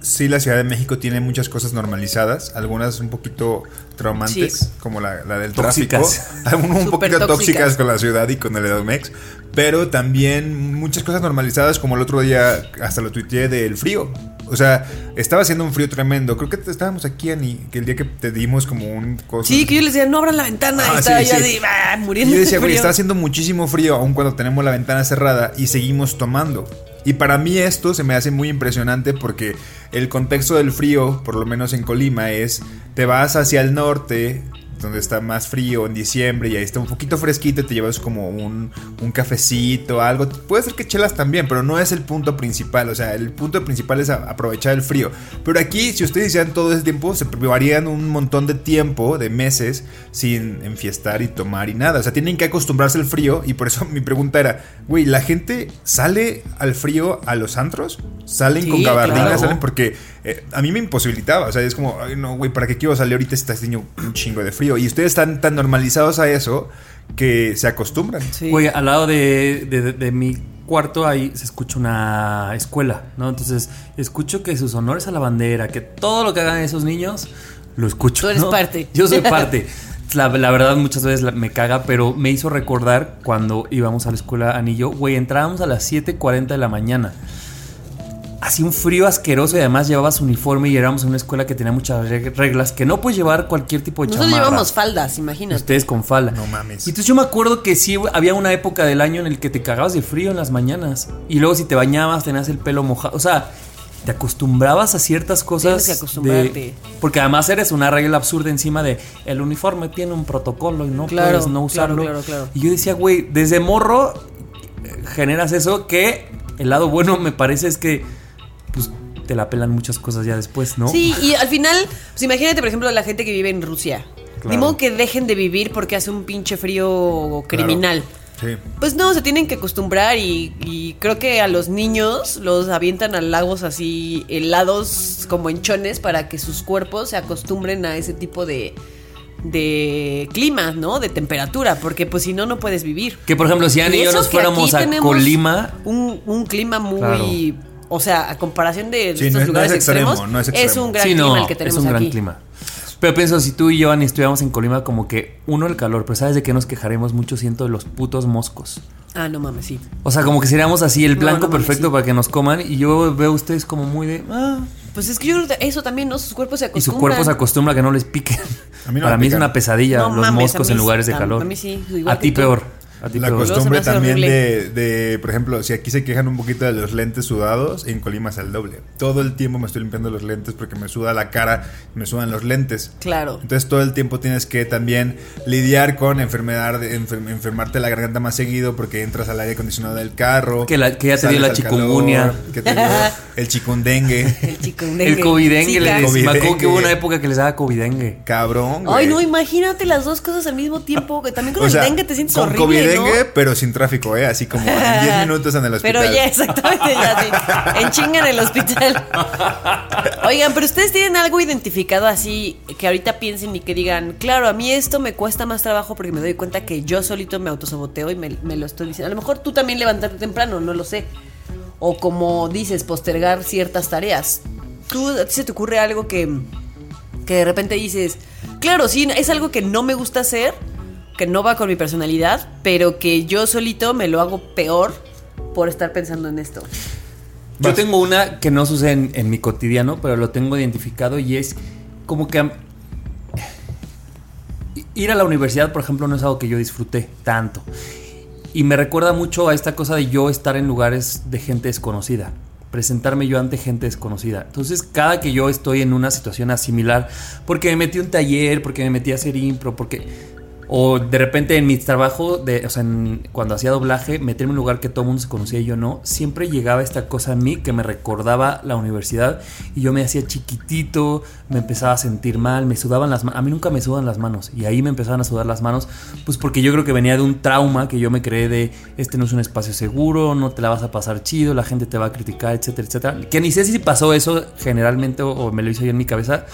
Speaker 1: sí la Ciudad de México tiene muchas cosas normalizadas, algunas un poquito traumantes,
Speaker 2: Sí.
Speaker 1: como la, la del
Speaker 3: Tóxicas.
Speaker 1: tráfico, algunas un
Speaker 2: Súper
Speaker 1: poquito tóxicas.
Speaker 2: tóxicas
Speaker 1: con la ciudad y con el Edomex, pero también muchas cosas normalizadas, como el otro día hasta lo tuiteé del frío. O sea, estaba haciendo un frío tremendo. Creo que estábamos aquí, Ani, que el día que te dimos como un coso.
Speaker 2: Sí, que yo les decía, no abran la ventana.
Speaker 1: Ah,
Speaker 2: y estaba
Speaker 1: sí,
Speaker 2: yo
Speaker 1: sí.
Speaker 2: así, ah,
Speaker 1: Y
Speaker 2: muriendo.
Speaker 1: yo decía,
Speaker 2: de
Speaker 1: güey, está haciendo muchísimo frío, aun cuando tenemos la ventana cerrada y seguimos tomando. Y para mí esto se me hace muy impresionante porque el contexto del frío, por lo menos en Colima, es te vas hacia el norte, donde está más frío en diciembre y ahí está un poquito fresquito y te llevas como un, un cafecito, algo. Puede ser que chelas también, pero no es el punto principal. O sea, el punto principal es aprovechar el frío. Pero aquí, si ustedes hicieran todo ese tiempo, se privarían un montón de tiempo, de meses, sin enfiestar y tomar y nada. O sea, tienen que acostumbrarse al frío y por eso mi pregunta era, güey, ¿la gente sale al frío a los antros? ¿Salen
Speaker 2: Sí,
Speaker 1: con gabardinas?
Speaker 3: claro.
Speaker 1: ¿Salen? Porque eh, a mí me imposibilitaba. O sea, es como, ay, no, güey, ¿para qué quiero salir ahorita si está haciendo un chingo de frío? Y ustedes están tan normalizados a eso que se acostumbran.
Speaker 2: Sí.
Speaker 3: Güey, al lado de, de- de- de mi cuarto ahí se escucha una escuela, ¿no? Entonces, escucho que sus honores a la bandera, que todo lo que hagan esos niños, lo escucho.
Speaker 2: Tú eres
Speaker 3: ¿no?
Speaker 2: parte.
Speaker 3: Yo soy parte. La, la verdad, muchas veces la- me caga, pero me hizo recordar cuando íbamos a la escuela Anillo, güey, entrábamos a las 7:40 de la mañana. Hacía un frío asqueroso y además llevabas uniforme y éramos en una escuela que tenía muchas reg- reglas que no puedes llevar cualquier tipo de
Speaker 2: Nosotros
Speaker 3: chamarra.
Speaker 2: llevamos faldas, imagínate.
Speaker 3: Ustedes con falda.
Speaker 1: No mames.
Speaker 3: Y entonces yo me acuerdo que sí había una época del año en el que te cagabas de frío en las mañanas. Y luego si te bañabas tenías el pelo mojado. O sea, te acostumbrabas a ciertas cosas.
Speaker 2: Tienes que acostumbrarte.
Speaker 3: de- porque además eres una regla absurda encima de el uniforme tiene un protocolo y no
Speaker 2: Claro,
Speaker 3: puedes no usarlo.
Speaker 2: claro, claro.
Speaker 3: Y yo decía, güey, desde morro eh, generas eso que el lado bueno me parece es que te la pelan muchas cosas ya después, ¿no?
Speaker 2: Sí, y al final, pues imagínate, por ejemplo, la gente que vive en Rusia.
Speaker 3: Claro.
Speaker 2: Ni modo que dejen de vivir porque hace un pinche frío criminal.
Speaker 1: Sí.
Speaker 2: Pues no, se tienen que acostumbrar y, y creo que a los niños los avientan a lagos así helados como enchones para que sus cuerpos se acostumbren a ese tipo de, de clima, ¿no? De temperatura, porque pues si no, no puedes vivir.
Speaker 3: Que por ejemplo, si Ana y yo
Speaker 2: eso
Speaker 3: nos fuéramos a Colima,
Speaker 2: Un, un clima muy...
Speaker 3: Claro.
Speaker 2: O sea, a comparación de
Speaker 1: Sí,
Speaker 2: estos
Speaker 1: no es- no
Speaker 2: lugares
Speaker 1: es extremo,
Speaker 2: extremos,
Speaker 1: no es
Speaker 2: un gran
Speaker 3: sí,
Speaker 2: clima
Speaker 3: no,
Speaker 2: el que tenemos
Speaker 3: es un gran
Speaker 2: aquí.
Speaker 3: clima. Pero pienso, si tú y yo, Ani, estuviéramos en Colima, como que uno el calor, pero ¿sabes de qué nos quejaremos mucho? Siento de los putos moscos.
Speaker 2: Ah, no mames, sí.
Speaker 3: O sea, como que seríamos así el blanco
Speaker 2: no
Speaker 3: perfecto
Speaker 2: sí.
Speaker 3: para que nos coman. Y yo veo a ustedes como muy de. Ah,
Speaker 2: Pues es que yo creo que eso también, ¿no? Sus cuerpos se
Speaker 3: y
Speaker 2: acostumbran.
Speaker 3: su cuerpo se acostumbra a que no les piquen.
Speaker 1: A mí no
Speaker 3: para
Speaker 1: me
Speaker 3: mí es una pesadilla
Speaker 2: No
Speaker 3: los
Speaker 2: mames,
Speaker 3: moscos en lugares de calor.
Speaker 2: a mí sí, igual
Speaker 3: a ti peor.
Speaker 1: La costumbre también de, de, por ejemplo, si aquí se quejan un poquito de los lentes sudados, en Colima es el doble. Todo el tiempo me estoy limpiando los lentes porque me suda la cara, me sudan los lentes.
Speaker 2: Claro.
Speaker 1: Entonces todo el tiempo tienes que también lidiar con enfermedad, enfer- enfermarte la garganta más seguido porque entras al aire acondicionado del carro.
Speaker 3: Que la- que ya te dio la
Speaker 1: al
Speaker 3: chikungunya.
Speaker 1: calor, que te dio el chikundengue.
Speaker 2: El chico
Speaker 3: El covidengue, le
Speaker 2: Chicas.
Speaker 3: decía. Me acuerdo que hubo una época que les daba covidengue.
Speaker 1: Cabrón.
Speaker 2: Ay, no, imagínate las dos cosas al mismo tiempo. Que también con
Speaker 1: O
Speaker 2: el dengue te sientes
Speaker 1: con
Speaker 2: horrible,
Speaker 1: pero sin tráfico, ¿eh? Así como en 10 minutos en el hospital.
Speaker 2: Pero ya, exactamente, ya sí. En chinga en el hospital. Oigan, pero ustedes tienen algo identificado así que ahorita piensen y que digan, claro, a mí esto me cuesta más trabajo porque me doy cuenta que yo solito me autosaboteo y me, me lo estoy diciendo. A lo mejor tú también levantarte temprano, no lo sé. O como dices, postergar ciertas tareas. ¿Tú se te ocurre algo que, que de repente dices, claro, sí, es algo que no me gusta hacer, que no va con mi personalidad, pero que yo solito me lo hago peor por estar pensando en esto.
Speaker 3: Yo tengo una que no sucede en, en mi cotidiano, pero lo tengo identificado y es como que ir a la universidad, por ejemplo, no es algo que yo disfruté tanto. Y me recuerda mucho a esta cosa de yo estar en lugares de gente desconocida. Presentarme yo ante gente desconocida. Entonces, cada que yo estoy en una situación similar, porque me metí a un taller, porque me metí a hacer impro, porque. O de repente en mi trabajo, de, o sea, en- cuando hacía doblaje, meterme en un lugar que todo el mundo se conocía y yo no, siempre llegaba esta cosa a mí que me recordaba la universidad y yo me hacía chiquitito, me empezaba a sentir mal, me sudaban las manos. A mí nunca me sudan las manos y ahí me empezaban a sudar las manos, pues porque yo creo que venía de un trauma que yo me creé de este no es un espacio seguro, no te la vas a pasar chido, la gente te va a criticar, etcétera, etcétera. Que ni sé si pasó eso generalmente o, o me lo hice yo en mi cabeza.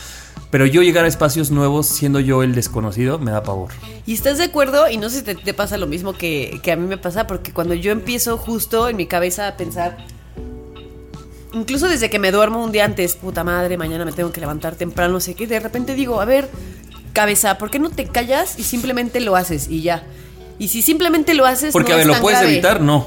Speaker 3: Pero yo llegar a espacios nuevos siendo yo el desconocido me da pavor.
Speaker 2: ¿Y estás de acuerdo? Y no sé si te, te pasa lo mismo que, que a mí me pasa, porque cuando yo empiezo justo en mi cabeza a pensar, incluso desde que me duermo un día antes, puta madre, mañana me tengo que levantar temprano, no sé qué, de repente digo, a ver, cabeza, ¿por qué no te callas y simplemente lo haces y ya? Y si simplemente lo haces,
Speaker 3: Porque,
Speaker 2: no
Speaker 3: a ver, lo puedes
Speaker 2: grave.
Speaker 3: evitar, no.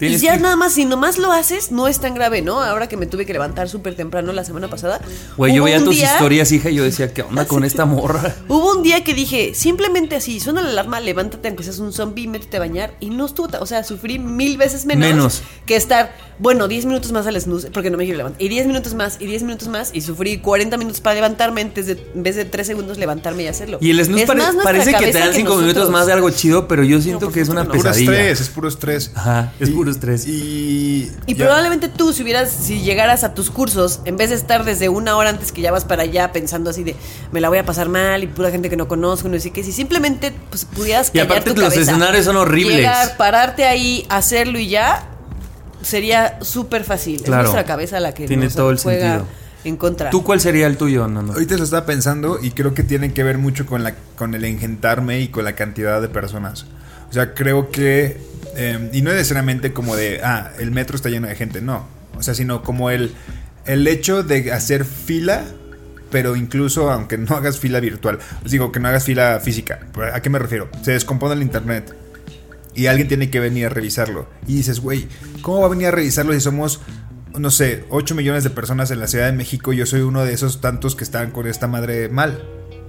Speaker 2: Y ya
Speaker 3: que-
Speaker 2: nada más, si nomás lo haces, no es tan grave, ¿no? Ahora que me tuve que levantar súper temprano la semana pasada.
Speaker 3: Güey, yo veía tus
Speaker 2: día-
Speaker 3: historias, hija, y yo decía, ¿qué onda con esta morra?
Speaker 2: Hubo un día que dije, simplemente así, suena la alarma, levántate aunque seas un zombie, métete a bañar. Y no estuvo, o sea, sufrí mil veces menos,
Speaker 3: Menos.
Speaker 2: que estar, bueno, 10 minutos más al snooze, porque no me quiero levantar. Y 10 minutos más, y 10 minutos más, y sufrí 40 minutos para levantarme antes de, en vez de 3 segundos levantarme y hacerlo.
Speaker 3: Y el snooze pare- parece que te dan 5 minutos más de algo chido, pero yo siento que es una
Speaker 1: Puro
Speaker 3: pesadilla.
Speaker 1: estrés, es puro estrés.
Speaker 3: Ajá, es
Speaker 1: Y-
Speaker 3: puro estrés.
Speaker 1: Y,
Speaker 2: Y
Speaker 1: ya.
Speaker 2: probablemente tú, si hubieras, si llegaras a tus cursos, en vez de estar desde una hora antes que ya vas para allá pensando así de me la voy a pasar mal y pura gente que no conozco, no sé qué, si simplemente pues, pudieras
Speaker 3: Y aparte
Speaker 2: tu
Speaker 3: los
Speaker 2: cabeza,
Speaker 3: escenarios son horribles.
Speaker 2: Llegar, pararte ahí, hacerlo y ya, sería súper fácil.
Speaker 3: Claro.
Speaker 2: Es nuestra cabeza la que
Speaker 3: Tiene
Speaker 2: nos
Speaker 3: todo el
Speaker 2: juega
Speaker 3: sentido.
Speaker 2: en contra.
Speaker 3: ¿Tú cuál sería el tuyo, Nando?
Speaker 1: Ahorita lo estaba pensando y creo que tiene que ver mucho con, la, con el engentarme y con la cantidad de personas. O sea, creo que... eh, y no necesariamente como de, ah, el metro está lleno de gente, no. O sea, sino como el, el hecho de hacer fila, pero incluso aunque no hagas fila virtual. Os digo, que no hagas fila física. ¿A qué me refiero? Se descompone el internet. Y alguien tiene que venir a revisarlo. Y dices, güey, ¿cómo va a venir a revisarlo si somos, no sé, 8 millones de personas en la Ciudad de México? Yo soy uno de esos tantos que están con esta madre mal.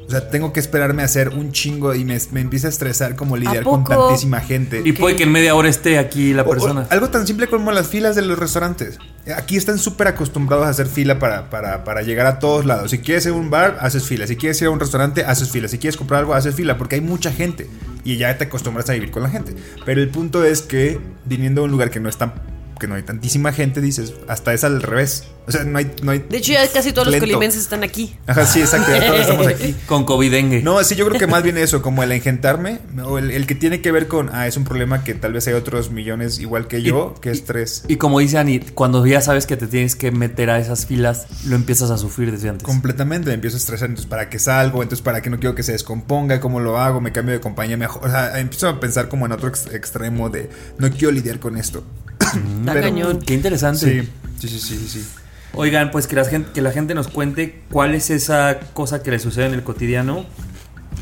Speaker 1: O sea, tengo que esperarme a hacer un chingo y me, me empieza a estresar como lidiar con tantísima gente.
Speaker 3: Y puede que en media hora esté aquí la
Speaker 1: O- o
Speaker 3: persona.
Speaker 1: algo tan simple como las filas de los restaurantes. Aquí están súper acostumbrados a hacer fila para, para, para llegar a todos lados. Si quieres ir a un bar, haces fila. Si quieres ir a un restaurante, haces fila. Si quieres comprar algo, haces fila. Porque hay mucha gente. Y ya te acostumbras a vivir con la gente. Pero el punto es que viniendo a un lugar que no es tan que no hay tantísima gente, dices, hasta es al revés. O sea, no hay. No hay
Speaker 2: De hecho, ya casi todos los colimenses están aquí.
Speaker 1: Ajá, sí, exacto, ya todos estamos aquí.
Speaker 3: Con COVID-dengue.
Speaker 1: No, sí, yo creo que más bien eso, como el engentarme, o el, el que tiene que ver con, ah, es un problema que tal vez hay otros millones igual que yo, que es tres.
Speaker 3: Y como dice Ani, cuando ya sabes que te tienes que meter a esas filas, lo empiezas a sufrir desde antes.
Speaker 1: Completamente, me empiezo a estresar, entonces para qué salgo, entonces para qué no quiero que se descomponga, cómo lo hago, me cambio de compañía mejor, o sea, empiezo a pensar como en otro ex- extremo de no quiero lidiar con esto.
Speaker 2: Está
Speaker 1: Pero-
Speaker 2: cañón.
Speaker 3: Qué interesante.
Speaker 1: Sí, sí, sí, sí, sí.
Speaker 3: Oigan, pues que la, gente, que la gente nos cuente cuál es esa cosa que le sucede en el cotidiano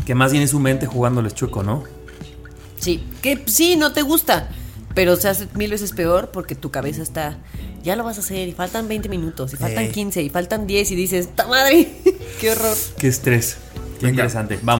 Speaker 3: que más bien es su mente jugándoles chueco, ¿no?
Speaker 2: Sí, que sí, no te gusta, pero se hace mil veces peor porque tu cabeza está, ya lo vas a hacer y faltan 20 minutos y faltan
Speaker 1: Ey.
Speaker 2: 15 y faltan 10 y dices, ¡ta madre! ¡Qué horror!
Speaker 3: Qué estrés. Qué
Speaker 1: Venga.
Speaker 3: interesante. Vamos.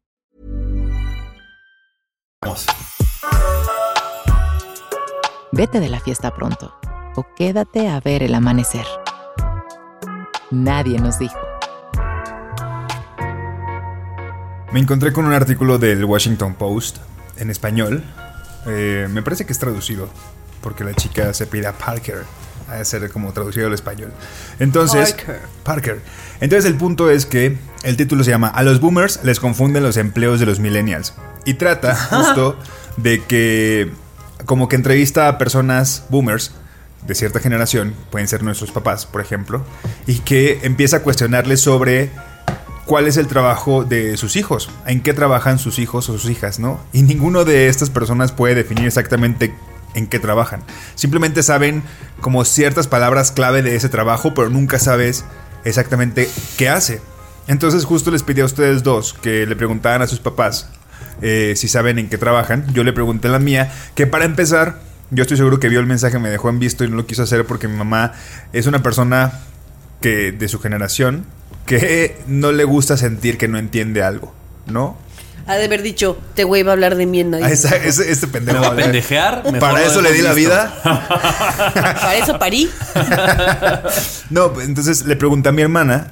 Speaker 1: Vamos.
Speaker 5: Vete de la fiesta pronto o quédate a ver el amanecer. Nadie nos dijo.
Speaker 1: Me encontré con un artículo del Washington Post en español. Eh, me parece que es traducido, porque la chica se pide a A ser como traducido al español. Entonces,
Speaker 2: Parker.
Speaker 1: Parker. Entonces el punto es que el título se llama A los boomers les confunden los empleos de los millennials. Y trata justo de que como que entrevista a personas boomers de cierta generación, pueden ser nuestros papás, por ejemplo, y que empieza a cuestionarles sobre cuál es el trabajo de sus hijos, en qué trabajan sus hijos o sus hijas, ¿no? Y ninguno de estas personas puede definir exactamente en qué trabajan. Simplemente saben como ciertas palabras clave de ese trabajo, pero nunca sabes exactamente qué hace. Entonces justo les pedí a ustedes dos que le preguntaran a sus papás eh, si saben en qué trabajan. Yo le pregunté a la mía, que para empezar, yo estoy seguro que vio el mensaje, me dejó en visto y no lo quiso hacer porque mi mamá es una persona que de su generación que no le gusta sentir que no entiende algo, ¿no?
Speaker 2: Ha de haber dicho, te güey va a hablar de mí en
Speaker 1: A
Speaker 2: nadie.
Speaker 1: esa- ese, este pendejo.
Speaker 3: ¿Me va a pendejear? Mejor
Speaker 1: Para eso le di la vida.
Speaker 2: Para eso parí.
Speaker 1: No, pues, entonces le pregunté a mi hermana.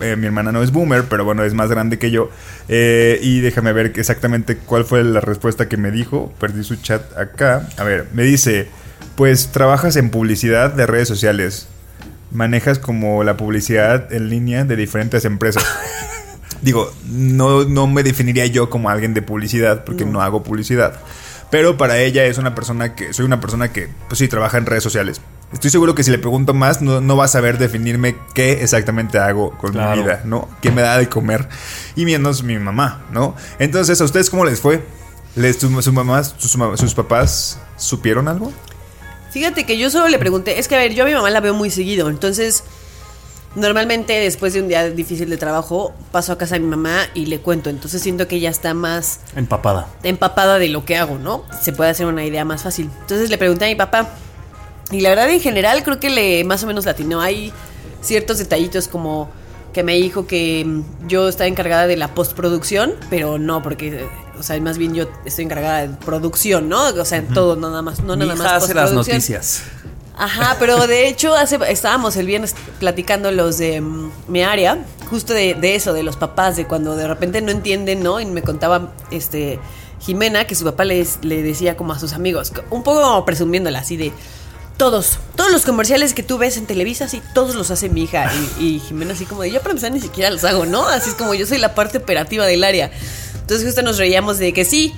Speaker 1: eh, mi hermana no es boomer, pero bueno, es más grande que yo. eh, y déjame ver exactamente cuál fue la respuesta que me dijo. Perdí su chat acá. A ver, me dice: Pues trabajas en publicidad de redes sociales. Manejas como la publicidad en línea de diferentes empresas. Digo, no, no me definiría yo como alguien de publicidad, porque no. hago publicidad. Pero para ella es una persona que. Soy una persona que, pues sí, trabaja en redes sociales. Estoy seguro que si le pregunto más, no, no va a saber definirme qué exactamente hago con
Speaker 3: Claro.
Speaker 1: mi vida, ¿no? ¿Qué me da de comer? Y menos mi mamá, ¿no? Entonces, ¿a ustedes cómo les fue? ¿Les, sus, mamás, sus, sus papás supieron algo?
Speaker 2: Fíjate que yo solo le pregunté, es que a ver, yo a mi mamá la veo muy seguido, entonces normalmente después de un día difícil de trabajo paso a casa de mi mamá y le cuento, entonces siento que ella está más
Speaker 3: Empapada.
Speaker 2: empapada de lo que hago, ¿no? Se puede hacer una idea más fácil. Entonces le pregunté a mi papá y la verdad en general creo que le más o menos latinó. Hay ciertos detallitos como que me dijo que mm, yo estaba encargada de la postproducción, pero no, porque, o sea, más bien yo estoy encargada de producción, ¿no? O sea, en todo, nada más, no
Speaker 3: Mi
Speaker 2: nada
Speaker 3: hija
Speaker 2: más
Speaker 3: hace las noticias.
Speaker 2: Ajá, pero de hecho hace, estábamos el viernes platicando los de mm, mi área, justo de, eso, de los papás, de cuando de repente no entienden, ¿no? Y me contaba este Jimena que su papá le decía como a sus amigos, un poco presumiéndola, así de todos, todos los comerciales que tú ves en Televisa, sí, todos los hace mi hija. Y, Jimena así como de, yo para empezar ni siquiera los hago, ¿no? Así es como yo soy la parte operativa del área. Entonces justo nos reíamos de que sí,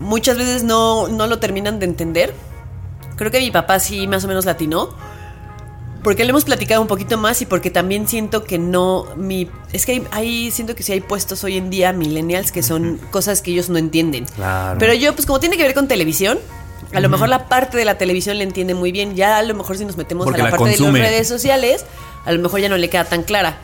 Speaker 2: muchas veces no, no lo terminan de entender. Creo que mi papá sí más o menos latinó. Porque le hemos platicado un poquito más y porque también siento que no mi es que hay, hay- siento que sí hay puestos hoy en día millennials que son cosas que ellos no entienden.
Speaker 3: Claro.
Speaker 2: Pero yo pues como tiene que ver con televisión, a lo mejor la parte de la televisión le entiende muy bien. Ya a lo mejor si nos metemos
Speaker 3: Porque
Speaker 2: a la,
Speaker 3: la
Speaker 2: parte
Speaker 3: consume.
Speaker 2: de las redes sociales, a lo mejor ya no le queda tan clara.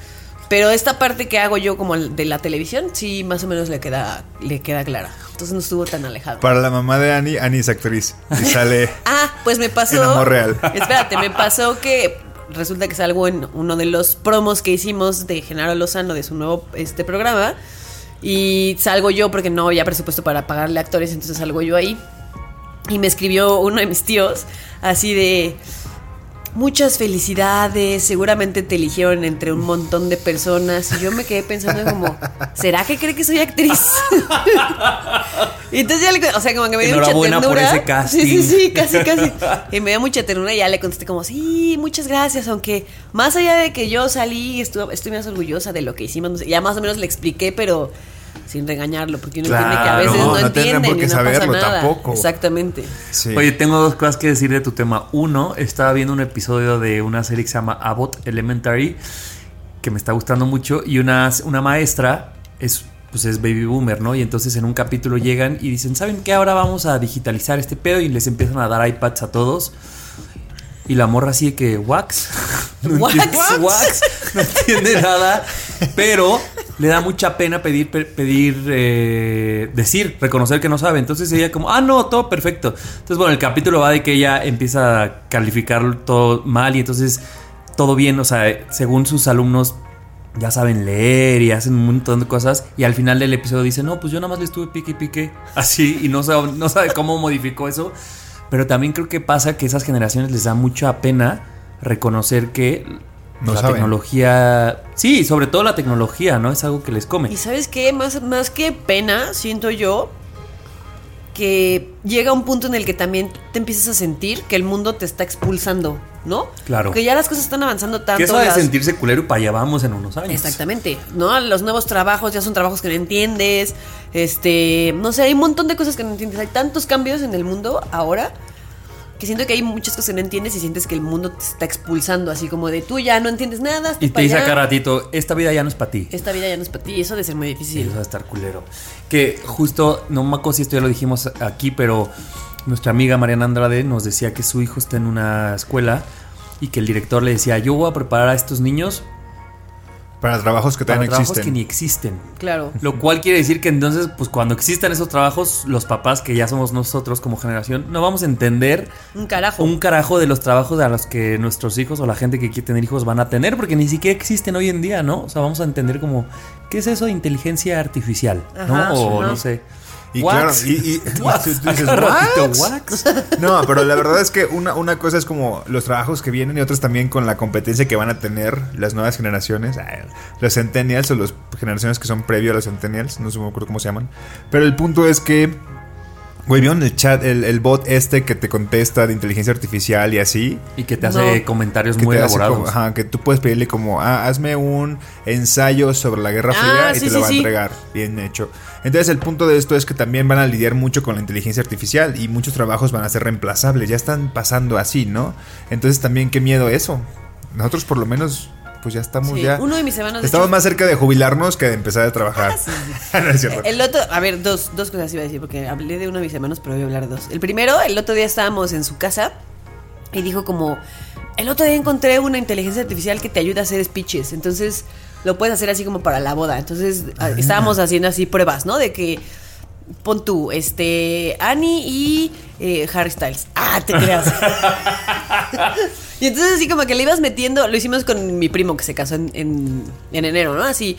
Speaker 2: Pero esta parte que hago yo como de la televisión, sí, más o menos le queda, le queda clara. Entonces no estuvo tan alejado.
Speaker 1: Para la mamá de Annie, Annie es actriz. Y sale.
Speaker 2: Ah, pues me pasó.
Speaker 1: En amor real.
Speaker 2: Espérate, me pasó que resulta que salgo en uno de los promos que hicimos de Genaro Lozano de su nuevo este programa. Y salgo yo porque no había presupuesto para pagarle actores, entonces salgo yo ahí. Y me escribió uno de mis tíos así de muchas felicidades, seguramente te eligieron entre un montón de personas. Y yo me quedé pensando como, ¿será que cree que soy actriz? y entonces ya le, o sea, como que me dio mucha ternura.
Speaker 3: por ese casting.
Speaker 2: Sí, sí, sí, casi, casi. Y me dio mucha ternura y ya le contesté como, sí, muchas gracias, aunque más allá de que yo salí, estuve, estoy más orgullosa de lo que hicimos. Ya más o menos le expliqué, pero sin regañarlo, porque uno entiende que a veces no,
Speaker 1: no
Speaker 2: entienden
Speaker 1: por qué
Speaker 2: y no
Speaker 1: saberlo
Speaker 2: pasa nada.
Speaker 1: tampoco.
Speaker 2: Exactamente.
Speaker 1: Sí.
Speaker 3: Oye, tengo dos cosas que decir de tu tema. Uno, estaba viendo un episodio de una serie que se llama Abbott Elementary, que me está gustando mucho, y una, una maestra es, pues es baby boomer, ¿no? Y entonces en un capítulo llegan y dicen, ¿saben qué? Ahora vamos a digitalizar este pedo y les empiezan a dar iPads a todos. Y la morra así de que, wax. No
Speaker 2: Wax.
Speaker 3: entiende, wax. No entiende nada. Pero le da mucha pena pedir, pe- pedir, eh, decir, reconocer que no sabe. Entonces ella como, ah, no, todo perfecto. Entonces, bueno, el capítulo va de que ella empieza a calificar todo mal y entonces todo bien, o sea, según sus alumnos ya saben leer y hacen un montón de cosas y al final del episodio dice, no, pues yo nada más le estuve pique y pique así y no sabe, no sabe cómo modificó eso. Pero también creo que pasa que esas generaciones les da mucha pena reconocer que
Speaker 1: No
Speaker 3: la
Speaker 1: saben.
Speaker 3: tecnología, sí, sobre todo la tecnología, ¿no? Es algo que les come.
Speaker 2: Y sabes qué, más, más que pena, siento yo que llega un punto en el que también te empiezas a sentir que el mundo te está expulsando, ¿no?
Speaker 3: Claro.
Speaker 2: Que ya las cosas están avanzando tanto.
Speaker 3: Que eso de
Speaker 2: las-
Speaker 3: sentirse culero y para allá vamos en unos años.
Speaker 2: Exactamente, ¿no? Los nuevos trabajos ya son trabajos que no entiendes. Este, no sé, hay un montón de cosas que no entiendes. Hay tantos cambios en el mundo ahora que siento que hay muchas cosas que no entiendes y sientes que el mundo te está expulsando, así como de tú ya no entiendes nada.
Speaker 3: Y te dice
Speaker 2: allá.
Speaker 3: a cada ratito, esta vida ya no es para ti.
Speaker 2: Esta vida ya no es para ti y eso debe ser muy difícil.
Speaker 3: eso va a estar culero. Que justo, no me acuerdo si esto ya lo dijimos aquí, pero nuestra amiga Mariana Andrade nos decía que su hijo está en una escuela y que el director le decía, yo voy a preparar a estos niños
Speaker 1: Para trabajos que
Speaker 3: para
Speaker 1: todavía no
Speaker 3: trabajos
Speaker 1: existen.
Speaker 3: que ni existen.
Speaker 2: Claro.
Speaker 3: Lo cual quiere decir que entonces, pues cuando existan esos trabajos, los papás que ya somos nosotros como generación, no vamos a entender
Speaker 2: Un carajo.
Speaker 3: un carajo de los trabajos a los que nuestros hijos o la gente que quiere tener hijos van a tener, porque ni siquiera existen hoy en día, ¿no? O sea, vamos a entender como, ¿qué es eso de inteligencia artificial? ¿No? O no sé.
Speaker 1: Y
Speaker 3: Wax.
Speaker 1: claro, y, y-
Speaker 3: Wax.
Speaker 1: y tú dices, "Wax".
Speaker 3: wax.
Speaker 1: No, pero la verdad es que una, una cosa es como los trabajos que vienen y otras también con la competencia que van a tener las nuevas generaciones, ay, los centennials o las generaciones que son previo a los centennials, no sé me acuerdo cómo se llaman. Pero el punto es que, güey, ¿vieron el chat, el, el bot este que te contesta de inteligencia artificial y así?
Speaker 3: Y que te hace
Speaker 2: No.
Speaker 3: comentarios
Speaker 1: Que
Speaker 3: muy elaborados.
Speaker 1: como- ajá, que tú puedes pedirle como, ah, hazme un ensayo sobre la Guerra
Speaker 2: Ah,
Speaker 1: Fría y
Speaker 2: sí,
Speaker 1: te lo
Speaker 2: sí,
Speaker 1: va a entregar. Bien hecho. Entonces el punto de esto es que también van a lidiar mucho con la inteligencia artificial y muchos trabajos van a ser reemplazables. Ya están pasando así, ¿no? Entonces también qué miedo eso. Nosotros por lo menos, pues ya estamos
Speaker 2: Sí,
Speaker 1: ya...
Speaker 2: Uno de mis hermanos.
Speaker 1: Estamos
Speaker 2: hecho,
Speaker 1: más cerca de jubilarnos que de empezar a trabajar. no es cierto.
Speaker 2: El otro, a ver, dos, dos cosas iba a decir, porque hablé de uno de mis hermanos, pero voy a hablar de dos. El primero, el otro día estábamos en su casa y dijo como, el otro día encontré una inteligencia artificial que te ayuda a hacer speeches, entonces lo puedes hacer así como para la boda. Entonces a- estábamos haciendo así pruebas, ¿no? De que pon tú, este, Annie y eh, Harry Styles. Ah, te creas. y entonces así como que le ibas metiendo, lo hicimos con mi primo que se casó en, en, en enero, ¿no? Así,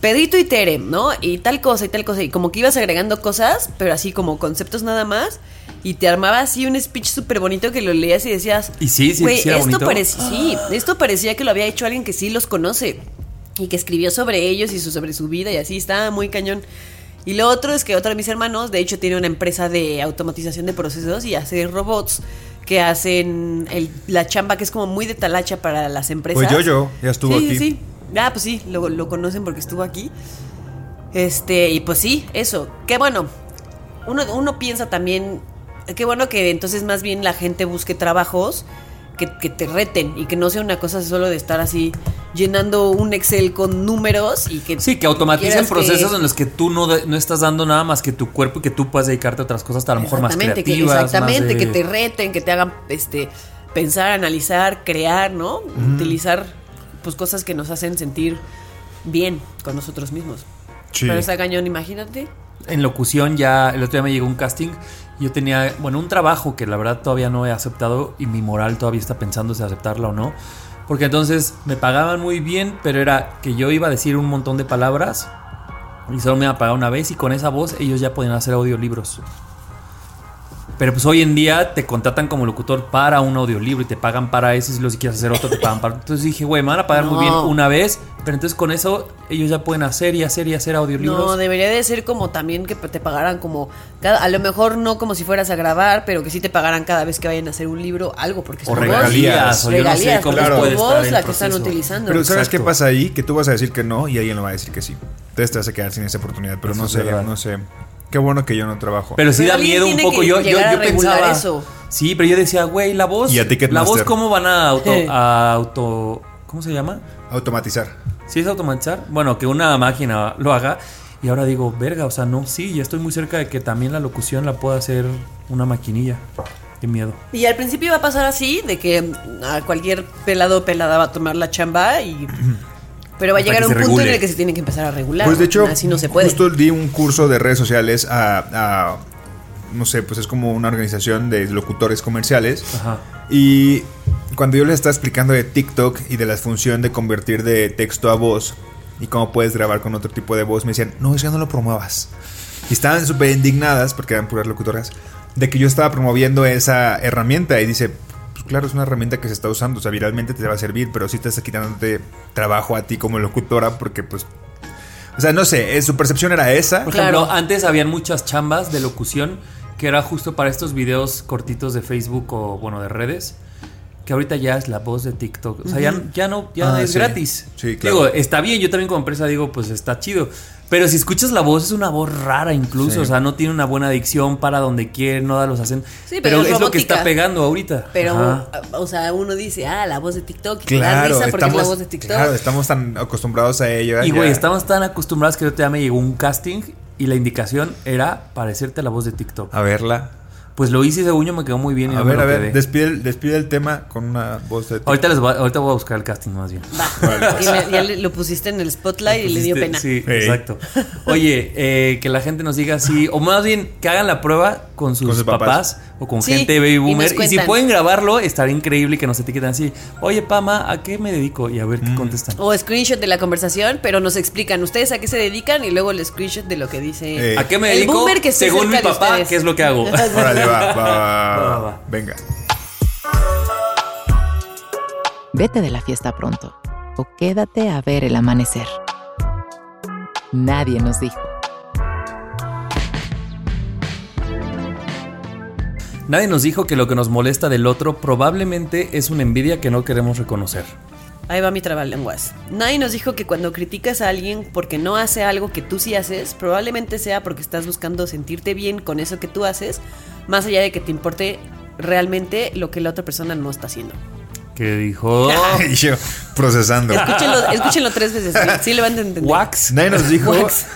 Speaker 2: Pedrito y Tere, ¿no? Y tal cosa y tal cosa. Y como que ibas agregando cosas, pero así como conceptos nada más. Y te armaba así un speech súper bonito que lo leías y decías...
Speaker 3: Y sí, sí,
Speaker 2: "Güey,
Speaker 3: sí era
Speaker 2: esto
Speaker 3: bonito".
Speaker 2: parecía, sí, esto parecía que lo había hecho alguien que sí los conoce. Y que escribió sobre ellos y su- sobre su vida y así. Estaba muy cañón. Y lo otro es que otro de mis hermanos, de hecho, tiene una empresa de automatización de procesos y hace robots que hacen el- la chamba que es como muy de talacha para las empresas.
Speaker 1: Pues yo-yo, ya estuvo
Speaker 2: Sí,
Speaker 1: aquí.
Speaker 2: Sí, sí. Ah, pues sí, lo, lo conocen porque estuvo aquí. Este, y pues sí, eso. Qué bueno. Uno, uno piensa también, qué bueno que entonces más bien la gente busque trabajos que, que te reten y que no sea una cosa solo de estar así llenando un Excel con números y que...
Speaker 3: Sí, que automaticen
Speaker 2: que-
Speaker 3: procesos en los que tú no, de- no estás dando nada más que tu cuerpo y que tú puedas dedicarte a otras cosas, a lo mejor más
Speaker 2: Exactamente, que,
Speaker 3: creativas.
Speaker 2: exactamente,
Speaker 3: más de-
Speaker 2: que te reten, que te hagan este pensar, analizar, crear, ¿no? Utilizar pues cosas que nos hacen sentir bien con nosotros mismos.
Speaker 1: Sí.
Speaker 2: Pero está cañón, imagínate.
Speaker 3: En locución ya el otro día me llegó un casting. Yo tenía, bueno, un trabajo que la verdad todavía no he aceptado y mi moral todavía está pensando si aceptarla o no. Porque entonces me pagaban muy bien, pero era que yo iba a decir un montón de palabras y solo me iba a pagar una vez y con esa voz ellos ya podían hacer audiolibros. Pero pues hoy en día te contratan como locutor para un audiolibro y te pagan para eso. Y si lo si quieres hacer otro, te pagan para. Entonces dije, güey, me van a pagar muy bien
Speaker 2: No.
Speaker 3: una vez. Pero entonces con eso ellos ya pueden hacer y hacer y hacer audiolibros.
Speaker 2: No, debería de ser como también que te pagaran como cada, a lo mejor no como si fueras a grabar, pero que sí te pagaran cada vez que vayan a hacer un libro algo porque es
Speaker 3: o regalías,
Speaker 2: voz.
Speaker 3: o yo no sé
Speaker 2: Regalías,
Speaker 3: cómo
Speaker 2: tu
Speaker 3: puede estar el
Speaker 2: la que están utilizando.
Speaker 1: Pero ¿sabes
Speaker 3: Exacto.
Speaker 1: qué pasa ahí? Que tú vas a decir que no y alguien lo va a decir que sí. Entonces te vas a quedar sin esa oportunidad. Pero
Speaker 3: Eso
Speaker 1: no sé,
Speaker 3: verdad.
Speaker 1: no sé. Qué bueno que yo no trabajo.
Speaker 3: Pero sí
Speaker 2: Pero
Speaker 3: da miedo un poco. Yo, yo, yo pensaba.
Speaker 2: eso.
Speaker 3: Sí, pero yo decía, güey, la voz.
Speaker 1: Y a.
Speaker 3: La voz, ¿cómo van a auto, a auto. ¿Cómo se llama?
Speaker 1: Automatizar.
Speaker 3: ¿Sí es automatizar? Bueno, que una máquina lo haga. Y ahora digo, verga, o sea, no, sí, ya estoy muy cerca de que también la locución la pueda hacer una maquinilla. Qué miedo.
Speaker 2: Y al principio va a pasar así, de que a cualquier pelado o pelada va a tomar la chamba y... Pero va a llegar un punto en
Speaker 3: regule.
Speaker 2: el que se tiene que empezar a regular.
Speaker 1: Pues de hecho,
Speaker 2: así no se puede.
Speaker 1: justo di un curso de redes sociales a, a- no sé, pues es como una organización de locutores comerciales.
Speaker 3: Ajá.
Speaker 1: Y cuando yo les estaba explicando de TikTok y de la función de convertir de texto a voz y cómo puedes grabar con otro tipo de voz, me decían, no, eso no lo promuevas. Y estaban súper indignadas, porque eran puras locutoras, de que yo estaba promoviendo esa herramienta. Y dice, claro, es una herramienta que se está usando, o sea, viralmente te va a servir, pero sí te está quitándote trabajo a ti como locutora, porque pues... O sea, no sé, eh, su percepción era esa.
Speaker 3: Por
Speaker 2: Claro.
Speaker 3: ejemplo, antes habían muchas chambas de locución que era justo para estos videos cortitos de Facebook o, bueno, de redes. Que ahorita ya es la voz de TikTok. O sea, ya, ya no, ya
Speaker 1: Ah,
Speaker 3: es
Speaker 1: sí.
Speaker 3: gratis.
Speaker 1: Sí, claro.
Speaker 3: Digo, está bien, yo también como empresa digo, pues está chido. Pero si escuchas la voz, es una voz rara incluso.
Speaker 1: Sí.
Speaker 3: O sea, no tiene una buena dicción para donde quiere, no da los hacen.
Speaker 2: Sí, pero es
Speaker 3: lo que está pegando ahorita.
Speaker 2: Pero,
Speaker 3: Ajá.
Speaker 2: o sea, uno dice, ah, la voz de TikTok. Y te da
Speaker 1: Claro,
Speaker 2: risa porque
Speaker 1: estamos,
Speaker 2: es la voz de TikTok.
Speaker 1: claro, estamos tan acostumbrados a ello.
Speaker 3: Y güey, estamos tan acostumbrados que ahorita ya me llegó un casting y la indicación era parecerte a la voz de TikTok.
Speaker 1: A verla.
Speaker 3: Pues lo hice y según yo me quedó muy bien. y
Speaker 1: A
Speaker 3: no me
Speaker 1: ver, a ver, despide el, despide el tema con una voz de...
Speaker 3: Ahorita, les voy, a- ahorita voy a buscar el casting más bien.
Speaker 2: Va. Y me- ya le- lo pusiste en el spotlight y le dio pena.
Speaker 3: Sí, exacto. Oye, eh, que la gente nos diga así, o más bien que hagan la prueba con sus,
Speaker 1: Con sus
Speaker 3: papás.
Speaker 1: papás.
Speaker 3: o con
Speaker 2: Sí,
Speaker 3: gente baby boomer. Y, si pueden grabarlo, estaría increíble que nos etiqueten así. Oye, Pama, ¿a qué me dedico? Y a ver
Speaker 1: Mm.
Speaker 3: qué contestan.
Speaker 2: O screenshot de la conversación, pero nos explican ustedes a qué se dedican y luego el screenshot de lo que dice.
Speaker 1: Eh,
Speaker 3: ¿A qué me
Speaker 2: el
Speaker 3: dedico?
Speaker 2: boomer que
Speaker 3: Según mi
Speaker 2: de
Speaker 3: papá. ¿qué es lo que hago?
Speaker 1: Órale, va, va, va,
Speaker 3: Va, va, va.
Speaker 1: Venga.
Speaker 5: Vete de la fiesta pronto o quédate a ver el amanecer. Nadie nos dijo.
Speaker 3: Nadie nos dijo que lo que nos molesta del otro probablemente es una envidia que no queremos reconocer.
Speaker 2: Ahí va mi trabalenguas. Nadie nos dijo que cuando criticas a alguien porque no hace algo que tú sí haces, probablemente sea porque estás buscando sentirte bien con eso que tú haces, más allá de que te importe realmente lo que la otra persona no está haciendo.
Speaker 3: Que dijo
Speaker 1: Y yo procesando.
Speaker 2: Escúchenlo, escúchenlo tres veces. Sí, sí le van a entender.
Speaker 3: Wax.
Speaker 1: Nadie nos dijo...
Speaker 2: Wax.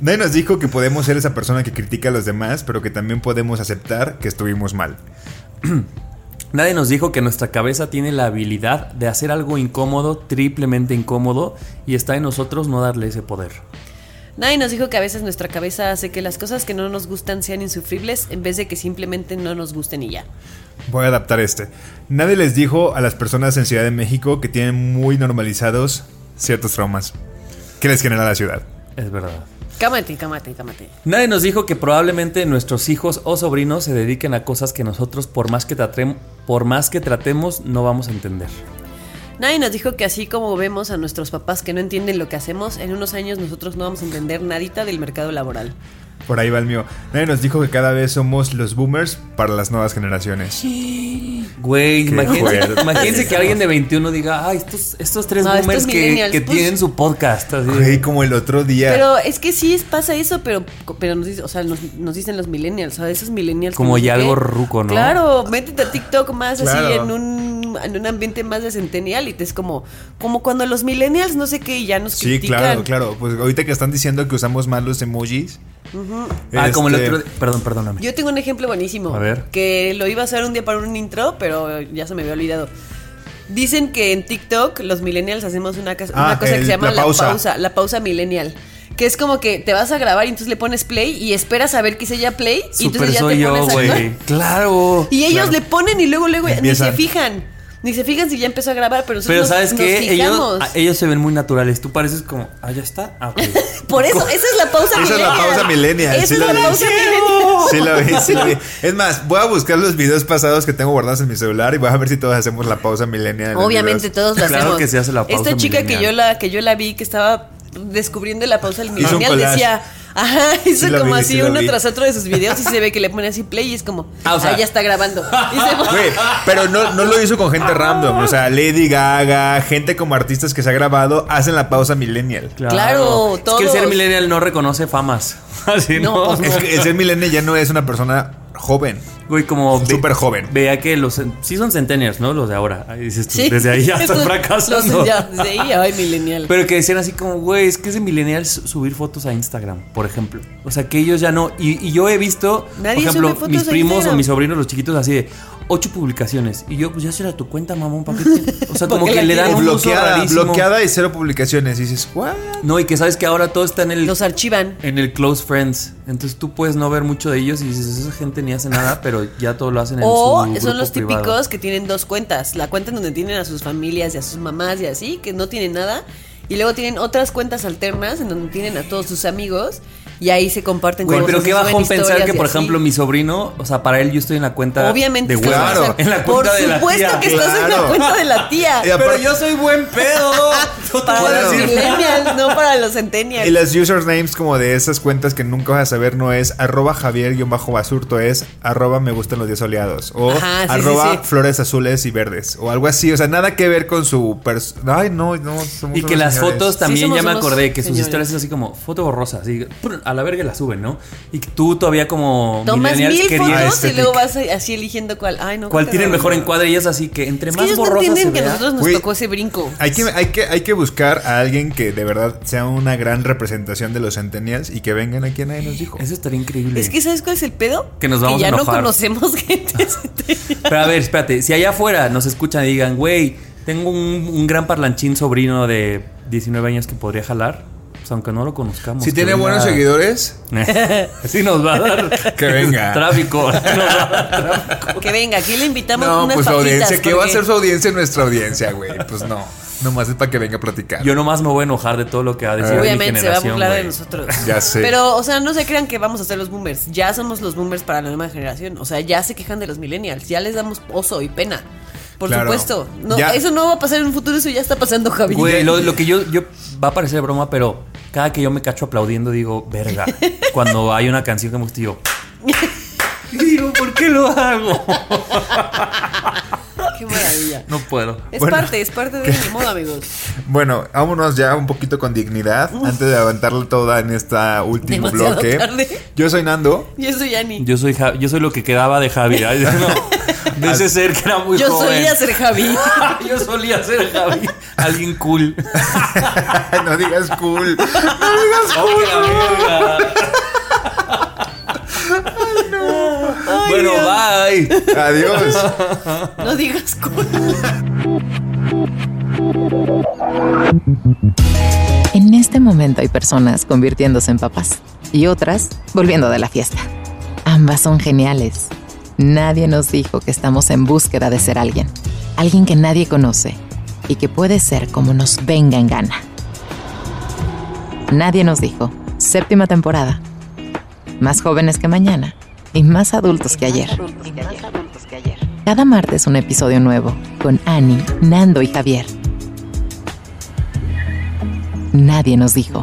Speaker 1: Nadie nos dijo que podemos ser esa persona que critica a los demás, pero que también podemos aceptar que estuvimos mal.
Speaker 3: Nadie nos dijo que nuestra cabeza tiene la habilidad de hacer algo incómodo, triplemente incómodo, y está en nosotros no darle ese poder.
Speaker 2: Nadie nos dijo que a veces nuestra cabeza hace que las cosas que no nos gustan sean insufribles en vez de que simplemente no nos gusten y ya.
Speaker 1: Voy a adaptar este. Nadie les dijo a las personas en Ciudad de México que tienen muy normalizados ciertos traumas que les genera la ciudad.
Speaker 3: Es verdad.
Speaker 2: Cámate, cámate, cámate.
Speaker 3: Nadie nos dijo que probablemente nuestros hijos o sobrinos se dediquen a cosas que nosotros, por más que, tratem- por más que tratemos, no vamos a entender.
Speaker 2: Nadie nos dijo que así como vemos a nuestros papás que no entienden lo que hacemos, en unos años nosotros no vamos a entender nadita del mercado laboral.
Speaker 1: Por ahí va el mío. Nadie nos dijo que cada vez somos los boomers para las nuevas generaciones.
Speaker 3: Güey,
Speaker 1: Qué
Speaker 3: imagínense, imagínense que alguien de 21 diga, ay, estos, estos tres
Speaker 2: No, estos
Speaker 3: boomers que,
Speaker 2: millennials,
Speaker 3: que
Speaker 2: pues-
Speaker 3: tienen su podcast. así.
Speaker 1: Güey, como el otro día.
Speaker 2: Pero es que sí pasa eso, pero, pero nos, dice- o sea, nos, nos dicen los millennials, o sea, esos millennials.
Speaker 3: Como ya algo ruco, ¿no?
Speaker 2: Claro, métete a TikTok más así en un, en un ambiente más de centennial y te es como, como cuando los millennials no sé qué y ya nos
Speaker 1: Sí,
Speaker 2: critican.
Speaker 1: claro, claro. Pues ahorita que están diciendo que usamos mal los emojis.
Speaker 3: Ah, como el
Speaker 1: este,
Speaker 3: otro. Perdón, perdóname.
Speaker 2: Yo tengo un ejemplo buenísimo.
Speaker 3: A ver.
Speaker 2: Que lo iba a hacer un día para un intro, pero ya se me había olvidado. Dicen que en TikTok los millennials hacemos una,
Speaker 1: Ah,
Speaker 2: una cosa que se llama
Speaker 1: la
Speaker 2: la
Speaker 1: pausa.
Speaker 2: la pausa millennial. Que es como que te vas a grabar y entonces le pones play y esperas a ver que se ya play y entonces ya
Speaker 3: soy
Speaker 2: te
Speaker 3: yo,
Speaker 2: pones a.
Speaker 3: Claro.
Speaker 2: Y ellos
Speaker 1: Claro.
Speaker 2: le ponen y luego luego ni se fijan. Ni se fijan si ya empezó a grabar, pero nosotros
Speaker 3: Pero
Speaker 2: nos-
Speaker 3: ¿sabes
Speaker 2: nos
Speaker 3: qué? Ellos, se ven muy naturales. Tú pareces como, ah, ya está. Ah.
Speaker 2: Por eso, esa es la pausa
Speaker 1: Esa es la
Speaker 2: millennial.
Speaker 1: pausa millennial,
Speaker 2: Esa
Speaker 1: sí
Speaker 2: es
Speaker 1: la
Speaker 2: la
Speaker 1: vi.
Speaker 2: pausa millennial.
Speaker 1: Sí lo vi, sí lo vi. Es más, voy a buscar los videos pasados que tengo guardados en mi celular y voy a ver si todos hacemos la pausa millennial. en los
Speaker 2: Obviamente todos
Speaker 3: Claro
Speaker 2: hacemos.
Speaker 3: que se hace la pausa
Speaker 2: Esta chica que yo la que yo la vi que estaba descubriendo la pausa del
Speaker 1: un
Speaker 2: millennial
Speaker 1: collage.
Speaker 2: decía, ajá, hizo
Speaker 1: Sí
Speaker 2: como
Speaker 1: vi,
Speaker 2: así
Speaker 1: sí
Speaker 2: uno
Speaker 1: vi.
Speaker 2: tras otro de sus videos y se ve que le pone así play y es como,
Speaker 3: Ah,
Speaker 2: ah,
Speaker 3: o sea-
Speaker 2: ya está grabando. Se
Speaker 1: pero no, no lo hizo con gente random. O sea, Lady Gaga, gente como artistas que se ha grabado, hacen la pausa millennial.
Speaker 2: Claro,
Speaker 3: Es que el ser
Speaker 2: todos.
Speaker 3: millennial no reconoce famas. Así no.
Speaker 2: No, pues
Speaker 1: Es que el ser millennial ya no es una persona joven.
Speaker 3: Güey, como.
Speaker 1: Súper joven.
Speaker 3: Veía que los. Sí son centennials, ¿no? Los de ahora. Ahí dices tú,
Speaker 2: Sí.
Speaker 3: Desde ahí ya están fracasando.
Speaker 2: los- ya, desde ahí, ay, millennial.
Speaker 3: Pero que decían así como, güey, es que es de millennials subir fotos a Instagram, por ejemplo. O sea, que ellos ya no. Y, y yo he visto,
Speaker 2: Nadie
Speaker 3: por ejemplo,
Speaker 2: fotos
Speaker 3: mis primos o mis sobrinos, los chiquitos, así de ocho publicaciones. Y yo, pues ya será tu cuenta, mamón, ¿para qué O sea, como
Speaker 2: ¿Para qué
Speaker 3: que le dan un uso
Speaker 1: bloqueada,
Speaker 3: rarísimo.
Speaker 1: bloqueada y cero publicaciones. Y dices, ¿what?
Speaker 3: No, y que sabes que ahora todo está en el.
Speaker 2: Los archivan.
Speaker 3: en el close friends. Entonces tú puedes no ver mucho de ellos y dices, esa gente ni hace nada, pero ya todo lo hacen en
Speaker 2: O
Speaker 3: su
Speaker 2: son los
Speaker 3: privado.
Speaker 2: típicos que tienen dos cuentas. La cuenta en donde tienen a sus familias y a sus mamás y así, que no tienen nada. Y luego tienen otras cuentas alternas en donde tienen a todos sus amigos y ahí se comparten
Speaker 3: Güey,
Speaker 2: cosas
Speaker 3: pero qué bajón pensar que, por
Speaker 2: así.
Speaker 3: ejemplo, mi sobrino, o sea, para él yo estoy en la cuenta
Speaker 2: Obviamente
Speaker 3: de.
Speaker 1: Claro.
Speaker 2: en esa-
Speaker 3: En la
Speaker 2: Por
Speaker 3: cuenta de la
Speaker 2: supuesto
Speaker 3: tía.
Speaker 2: que estás en la cuenta de la tía.
Speaker 1: Y aparte-
Speaker 3: soy buen pedo. No
Speaker 2: para los millennials, no para los centennials.
Speaker 1: Y las usernames como de esas cuentas que nunca vas a saber no es arroba Javier-Basurto, es arroba me gustan los días soleados. O
Speaker 2: Ajá, sí,
Speaker 1: arroba
Speaker 2: sí, sí.
Speaker 1: flores azules y verdes. O algo así. O sea, nada que ver con su pers- Ay, no, no. somos
Speaker 3: Y que las
Speaker 1: señores.
Speaker 3: fotos también
Speaker 2: somos
Speaker 3: ya me acordé que sus
Speaker 2: señores.
Speaker 3: historias es así como foto borrosa, así. A la verga la suben, ¿no? Y que tú todavía como
Speaker 2: Tomas mil fotos y
Speaker 1: estética.
Speaker 2: luego vas así eligiendo cuál. Ay, no.
Speaker 3: cuál tiene el mejor encuadre y es así que entre
Speaker 2: Es que
Speaker 3: más
Speaker 2: ellos no
Speaker 3: borrosa se
Speaker 2: que a
Speaker 3: vea,
Speaker 2: nosotros nos
Speaker 1: Güey,
Speaker 2: tocó ese brinco.
Speaker 1: Hay que, hay, que, hay que buscar a alguien que de verdad sea una gran representación de los centennials y que vengan aquí a nadie nos dijo.
Speaker 3: eso estaría increíble.
Speaker 2: Es que ¿sabes cuál es el pedo?
Speaker 3: Que nos vamos
Speaker 2: ya
Speaker 3: a
Speaker 2: no conocemos gente centennial.
Speaker 3: Pero a ver, espérate, si allá afuera nos escuchan y digan, güey, tengo un, un gran parlanchín sobrino de 19 años que podría jalar, pues aunque no lo conozcamos.
Speaker 1: Si tiene
Speaker 3: venga-
Speaker 1: buenos seguidores,
Speaker 3: sí nos va a dar
Speaker 1: Que venga.
Speaker 3: tráfico.
Speaker 2: Que venga, aquí le invitamos
Speaker 1: no,
Speaker 2: unas
Speaker 1: pues
Speaker 2: papitas,
Speaker 1: audiencia, ¿qué va a ser su audiencia nuestra audiencia, güey? Pues no, nomás es para que venga a platicar.
Speaker 3: Yo nomás me voy a enojar de todo lo que va a decir mi
Speaker 2: Obviamente se va a
Speaker 3: generación,
Speaker 2: burlar de nosotros.
Speaker 1: Ya sé.
Speaker 2: Pero, o sea, no se crean que vamos a ser los boomers. Ya somos los boomers para la nueva generación. O sea, ya se quejan de los millennials. Ya les damos oso y pena. Por
Speaker 1: Claro.
Speaker 2: supuesto. No,
Speaker 1: Ya.
Speaker 2: Eso no va a pasar en un futuro, eso ya está pasando, Javi.
Speaker 3: Güey, lo, lo que yo, yo va a parecer broma, pero cada que yo me cacho aplaudiendo digo, verga. Cuando hay una canción que me gusta, yo. Digo, ¿por qué lo hago?
Speaker 2: Qué maravilla.
Speaker 3: No puedo.
Speaker 2: Es
Speaker 1: Bueno.
Speaker 2: parte, es parte de mi modo, amigos.
Speaker 1: Bueno, vámonos ya un poquito con dignidad antes de aventarla toda en este último
Speaker 2: Demasiado
Speaker 1: bloque.
Speaker 2: tarde.
Speaker 1: Yo soy Nando.
Speaker 2: Yo soy Ani.
Speaker 3: Yo soy, Ja- yo soy lo que quedaba de Javi. No, de ese ser que era muy
Speaker 2: Yo
Speaker 3: joven.
Speaker 2: solía ser Javi.
Speaker 3: yo solía ser Javi. Alguien cool.
Speaker 1: no digas cool.
Speaker 3: Oh, que la verga. bueno, bye.
Speaker 1: Adiós.
Speaker 2: No digas cool.
Speaker 5: En este momento hay personas convirtiéndose en papás y otras volviendo de la fiesta. Ambas son geniales. Nadie nos dijo que estamos en búsqueda de ser alguien, alguien que nadie conoce y que puede ser como nos venga en gana. Nadie nos dijo, séptima temporada. Más jóvenes que mañana y más adultos que ayer. Cada martes un episodio nuevo con Annie, Nando y Javier. Nadie nos dijo.